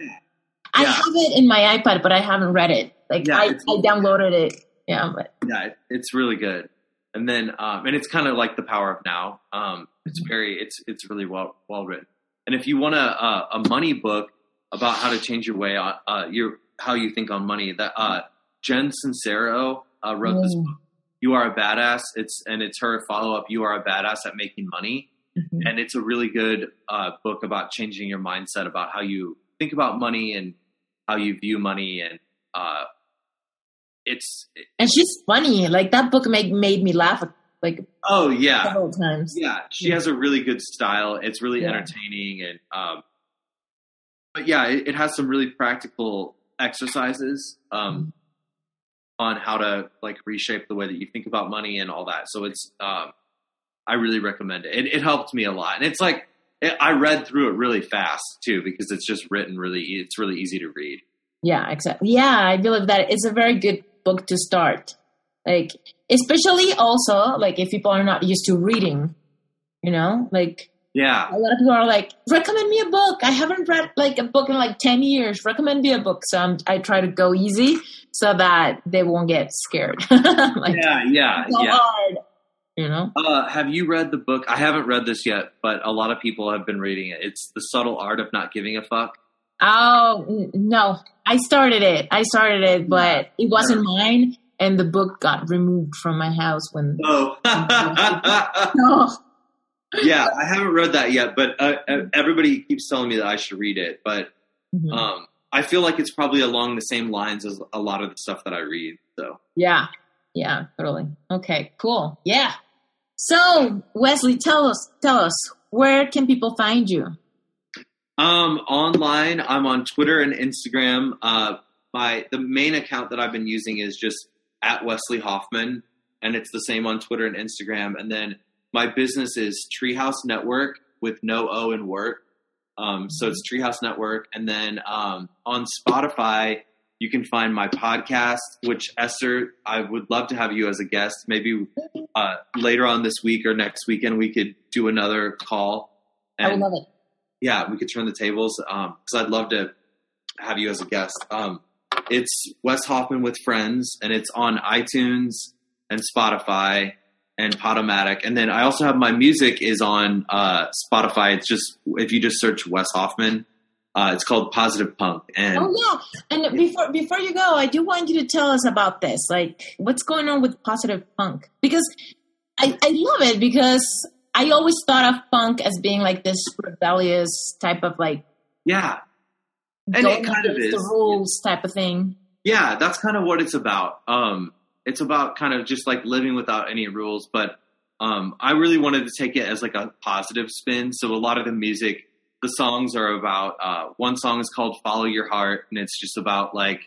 I Yeah. have it in my iPad, but I haven't read it. Like Yeah, I, I downloaded it. Yeah, but Yeah, it, it's really good. And then, um, and it's kind of like The Power of Now. Um, it's very, it's it's really well well written. And if you want a a, a money book about how to change your way on uh, your how you think on money, that uh, Jen Sincero uh, wrote this Mm. book. You are a badass. It's and it's her follow up. You are a badass at making money, Mhm. and it's a really good uh, book about changing your mindset about how you think about money and how you view money and uh, it's and she's funny. Like that book made made me laugh like oh yeah several times. Yeah, she has a really good style. It's really Yeah. entertaining, and um, but yeah, it, it has some really practical exercises um, on how to like reshape the way that you think about money and all that. So it's um, I really recommend it. It, it helped me a lot, and it's like it, I read through it really fast too because it's just written really. It's really easy to read. Yeah, exactly. Yeah, I believe that it's a very good book to start. Like, especially also like if people are not used to reading, you know, like Yeah, a lot of people are like, recommend me a book. I haven't read like a book in like ten years. Recommend me a book. So I'm, I try to go easy so that they won't get scared. [laughs] like, yeah, yeah, so yeah. hard, you know. Uh, have you read the book? I haven't read this yet, but a lot of people have been reading it. It's the subtle art of not giving a fuck. Oh no, I started it. I started it, but it wasn't mine, and the book got removed from my house when. [laughs] Oh, No. [laughs] yeah, I haven't read that yet, but uh, everybody keeps telling me that I should read it. But Mhm. um, I feel like it's probably along the same lines as a lot of the stuff that I read. So, Yeah, yeah, totally. Okay, cool. Yeah. So Wesley, tell us, tell us, where can people find you? um, online, I'm on Twitter and Instagram. Uh, my the main account that I've been using is just at Wesley Hoffman, and it's the same on Twitter and Instagram. And then my business is Treehouse Netwrk with no O in work. Um, so it's Treehouse Netwrk, and then um, on Spotify you can find my podcast. Which Esther, I would love to have you as a guest. Maybe uh, later on this week or next weekend we could do another call. I would love it. yeah, we could turn the tables because I'd love to have you as a guest. Um, it's Wes Hoffman with Friends, and it's on iTunes and Spotify and Podomatic. And then I also have my music is on uh, Spotify. It's just if you just search Wes Hoffman, uh, it's called Positive Punk. And Oh yeah, and before before you go, I do want you to tell us about this. Like, what's going on with positive punk? Because I I love it because I always thought of punk as being like this rebellious type of like yeah, And it kind of against the is. rules type of thing. yeah, that's kind of what it's about. Um, it's about kind of just like living without any rules, but um, I really wanted to take it as like a positive spin. So a lot of the music, the songs are about. Uh, one song is called "Follow Your Heart," and it's just about like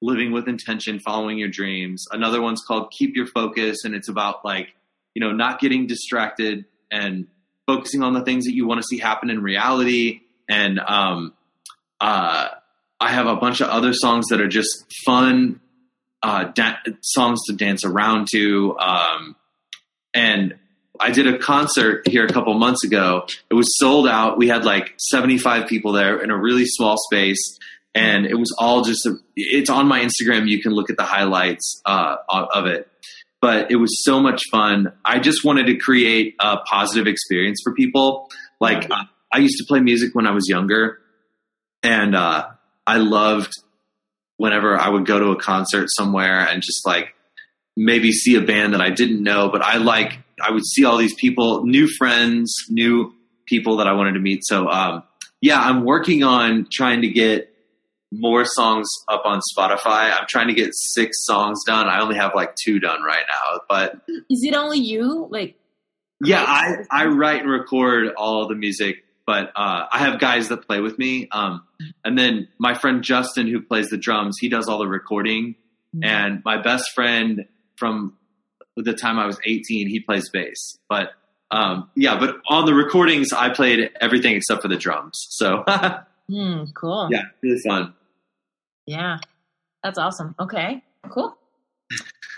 living with intention, following your dreams. Another one's called Keep Your Focus, and it's about like, you know, not getting distracted and focusing on the things that you want to see happen in reality. And um, uh, I have a bunch of other songs that are just fun uh, da- songs to dance around to. Um, and I did a concert here a couple months ago. It was sold out. We had like 75 people there in a really small space. And it was all just, a, it's on my Instagram. You can look at the highlights uh, of it. But it was so much fun. I just wanted to create a positive experience for people. Like, I used to play music when I was younger. And uh, I loved whenever I would go to a concert somewhere and just like maybe see a band that I didn't know, but I like I would see all these people, new friends, new people that I wanted to meet. So um, yeah, I'm working on trying to get more songs up on Spotify. I'm trying to get six songs done. I only have like two done right now, but is it only you? Like, yeah, I I write and record all the music but uh, I have guys that play with me. Um, and then my friend Justin, who plays the drums, he does all the recording. Mm-hmm. And my best friend from the time I was 18, he plays bass. But um, yeah, but on the recordings, I played everything except for the drums. So [laughs] mm, cool. Yeah, really fun. Yeah, that's awesome. Okay, cool.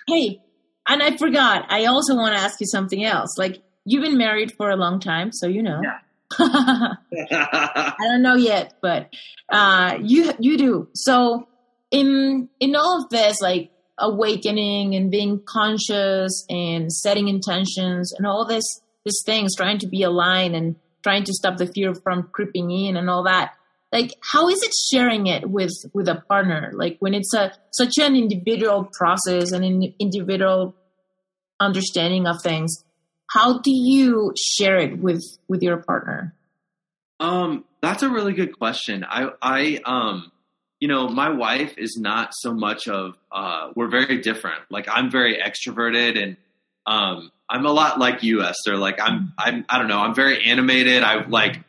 Hey, and I forgot. I also want to ask you something else. Like you've been married for a long time, so you know. Yeah. [laughs] [laughs] I don't know yet, but uh, you you do. So in in all of this, like awakening and being conscious and setting intentions and all this these things, trying to be aligned and trying to stop the fear from creeping in and all that. Like, how is it sharing it with with a partner? Like when it's a such an individual process and an individual understanding of things how do you share it with with your partner? Um that's a really good question. I i um you know my wife is not so much of uh we're very different. Like i'm very extroverted and um i'm a lot like you esther. Like i'm i'm i don't know. I'm very animated. I like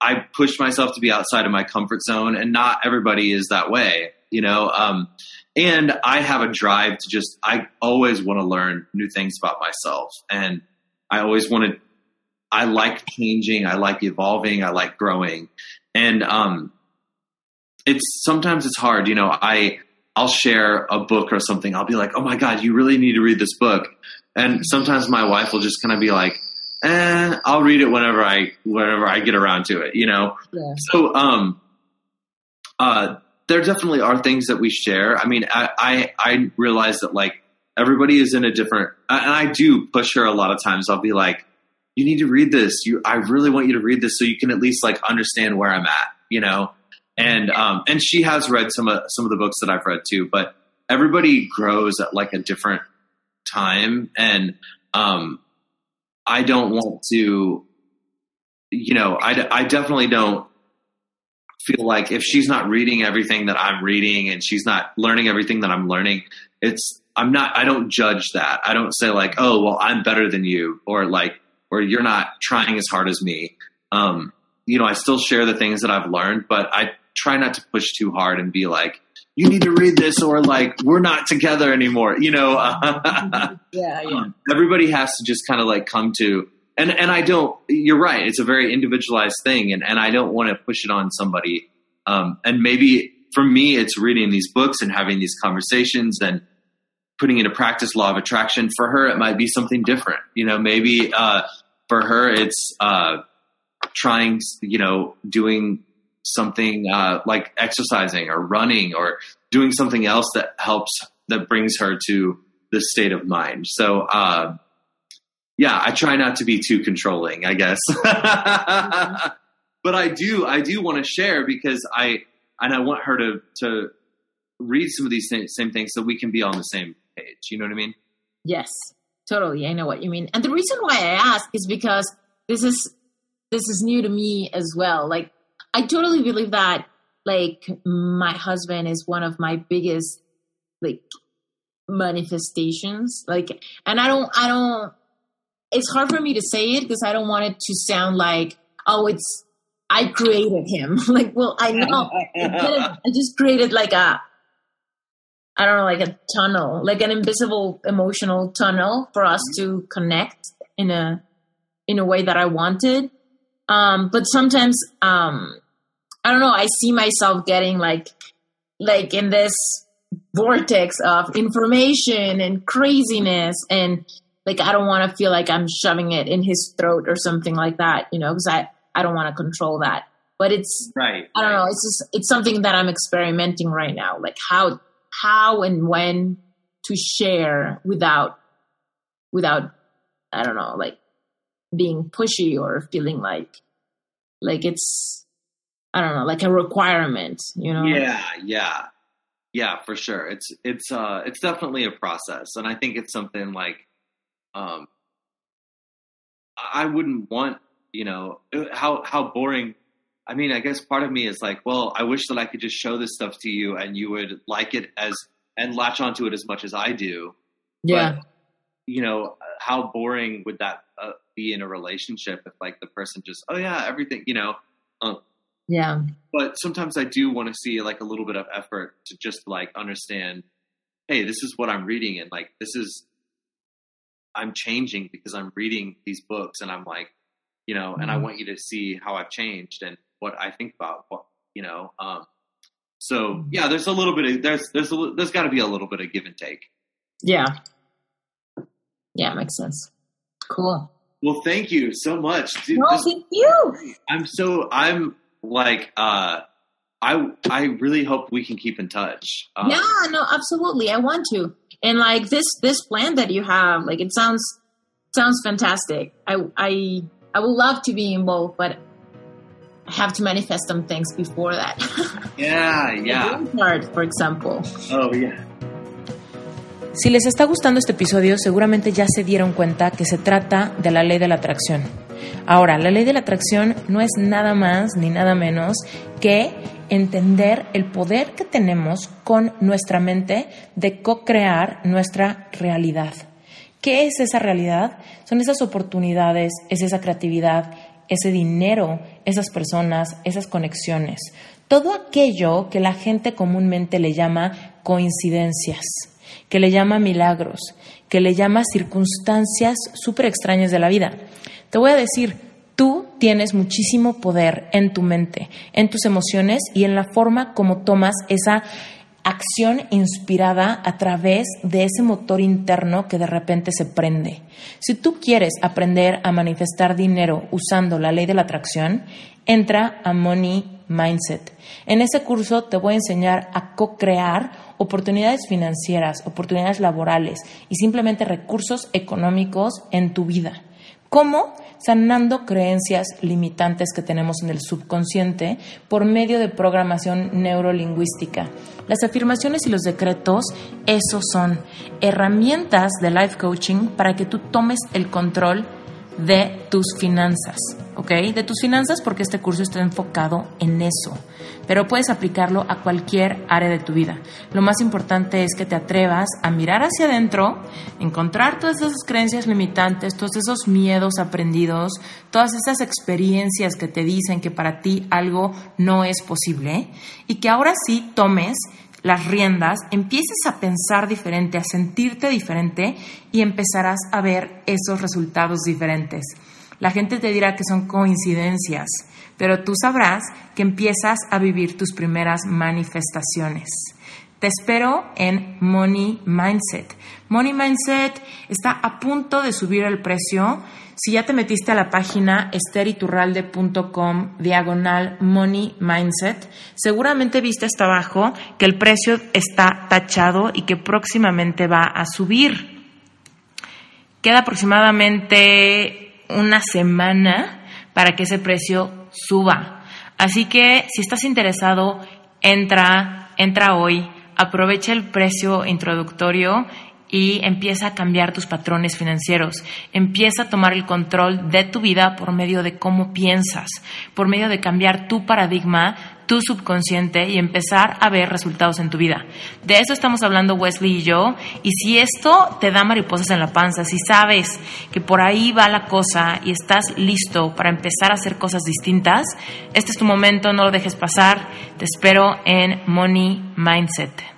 i push myself to be outside of my comfort zone and not everybody is that way you know? Um and i have a drive to just i always want to learn new things about myself. And I always wanted, I like changing, I like evolving, I like growing. And um, it's sometimes it's hard, you know, I, I'll share a book or something. I'll be like, oh my God, you really need to read this book. And sometimes my wife will just kind of be like, eh, I'll read it whenever I, whenever I get around to it, you know? Yeah. So, um, uh, there definitely are things that we share. I mean, I, I, I realize that like everybody is in a different and i do push her a lot of times. I'll be like you need to read this. You i really want you to read this so you can at least like understand where i'm at you know? And um and she has read some of some of the books that i've read too but everybody grows at like a different time. And um i don't want to you know i, I definitely don't feel like if she's not reading everything that i'm reading and she's not learning everything that i'm learning it's I'm not, I don't judge that. I don't say like, oh, well, I'm better than you or like, or you're not trying as hard as me. Um, you know, I still share the things that I've learned, but I try not to push too hard and be like, you need to read this or like, we're not together anymore. You know, [laughs] yeah, yeah. Um, everybody has to just kind of like come to, and, and I don't, you're right. It's a very individualized thing and, and I don't want to push it on somebody. Um, and maybe for me, it's reading these books and having these conversations and, putting into practice law of attraction. For her, it might be something different. You know, maybe uh, for her, it's uh, trying, you know, doing something uh, like exercising or running or doing something else that helps that brings her to the state of mind. So, uh, yeah, I try not to be too controlling, I guess. [laughs] but I do, I do want to share because I, and I want her to, to read some of these same things so we can be on the same page. You know what I mean? Yes, totally. I know what you mean. And the reason why I ask is because this is this is new to me as well. Like I totally believe that like my husband is one of my biggest like manifestations. Like and I don't I don't it's hard for me to say it because I don't want it to sound like oh it's I created him. [laughs] like well I know [laughs] I just created like a I don't know, like a tunnel, like an invisible emotional tunnel for us to connect in a in a way that I wanted. Um, but sometimes um, I don't know, I see myself getting like like in this vortex of information and craziness and like I don't want to feel like I'm shoving it in his throat or something like that, you know, because I I don't want to control that. But it's right. I don't right. know. It's just it's something that I'm experimenting right now, like how how and when to share without without I don't know, like being pushy or feeling like like it's I don't know, like a requirement, you know? Yeah, yeah. Yeah, for sure. It's it's uh it's definitely a process and I think it's something like um I wouldn't want, you know, how how boring I mean, I guess part of me is like, well, I wish that I could just show this stuff to you and you would like it as and latch onto it as much as I do. Yeah. But, you know, how boring would that uh, be in a relationship if like the person just, oh yeah, everything, you know, um, yeah. but sometimes I do want to see like a little bit of effort to just like understand, hey, this is what I'm reading and like this is I'm changing because I'm reading these books and I'm like, you know, and I Mhm. want you to see how I've changed and what I think about you know. Um, so yeah, there's a little bit of there's there's a, there's got to be a little bit of give and take. Yeah. Yeah, makes sense. Cool. Well, thank you so much. Dude, No, thank you. I'm so I'm like uh I I really hope we can keep in touch. Um, yeah, no, absolutely. I want to. And like this this plan that you have, like it sounds sounds fantastic. I I I would love to be involved, but have to manifest some things before that. [laughs] Yeah, yeah. card, for example. Oh, yeah. Si les está gustando este episodio, seguramente ya se dieron cuenta que se trata de la ley de la atracción. Ahora, la ley de la atracción no es nada más ni nada menos que entender el poder que tenemos con nuestra mente de co-crear nuestra realidad. ¿Qué es esa realidad? Son esas oportunidades, es esa creatividad, ese dinero, esas personas, esas conexiones. Todo aquello que la gente comúnmente le llama coincidencias, que le llama milagros, que le llama circunstancias súper extrañas de la vida. Te voy a decir, tú tienes muchísimo poder en tu mente, en tus emociones y en la forma como tomas esa acción inspirada a través de ese motor interno que de repente se prende. Si tú quieres aprender a manifestar dinero usando la ley de la atracción, entra a Money Mindset. En ese curso te voy a enseñar a co-crear oportunidades financieras, oportunidades laborales y simplemente recursos económicos en tu vida. ¿Cómo? Sanando creencias limitantes que tenemos en el subconsciente por medio de programación neurolingüística. Las afirmaciones y los decretos, esos son herramientas de life coaching para que tú tomes el control de tus finanzas, ¿ok? De tus finanzas porque este curso está enfocado en eso, pero puedes aplicarlo a cualquier área de tu vida. Lo más importante es que te atrevas a mirar hacia adentro, encontrar todas esas creencias limitantes, todos esos miedos aprendidos, todas esas experiencias que te dicen que para ti algo no es posible y que ahora sí tomes las riendas, empieces a pensar diferente, a sentirte diferente y empezarás a ver esos resultados diferentes. La gente te dirá que son coincidencias, pero tú sabrás que empiezas a vivir tus primeras manifestaciones. Te espero en Money Mindset. Money Mindset está a punto de subir el precio. Si ya te metiste a la página esteriturralde.com diagonal Money Mindset, seguramente viste hasta abajo que el precio está tachado y que próximamente va a subir. Queda aproximadamente una semana para que ese precio suba. Así que si estás interesado, entra, entra hoy, aprovecha el precio introductorio y empieza a cambiar tus patrones financieros. Empieza a tomar el control de tu vida por medio de cómo piensas, por medio de cambiar tu paradigma, tu subconsciente y empezar a ver resultados en tu vida. De eso estamos hablando Wesley y yo. Y si esto te da mariposas en la panza, si sabes que por ahí va la cosa y estás listo para empezar a hacer cosas distintas, este es tu momento, no lo dejes pasar. Te espero en Money Mindset.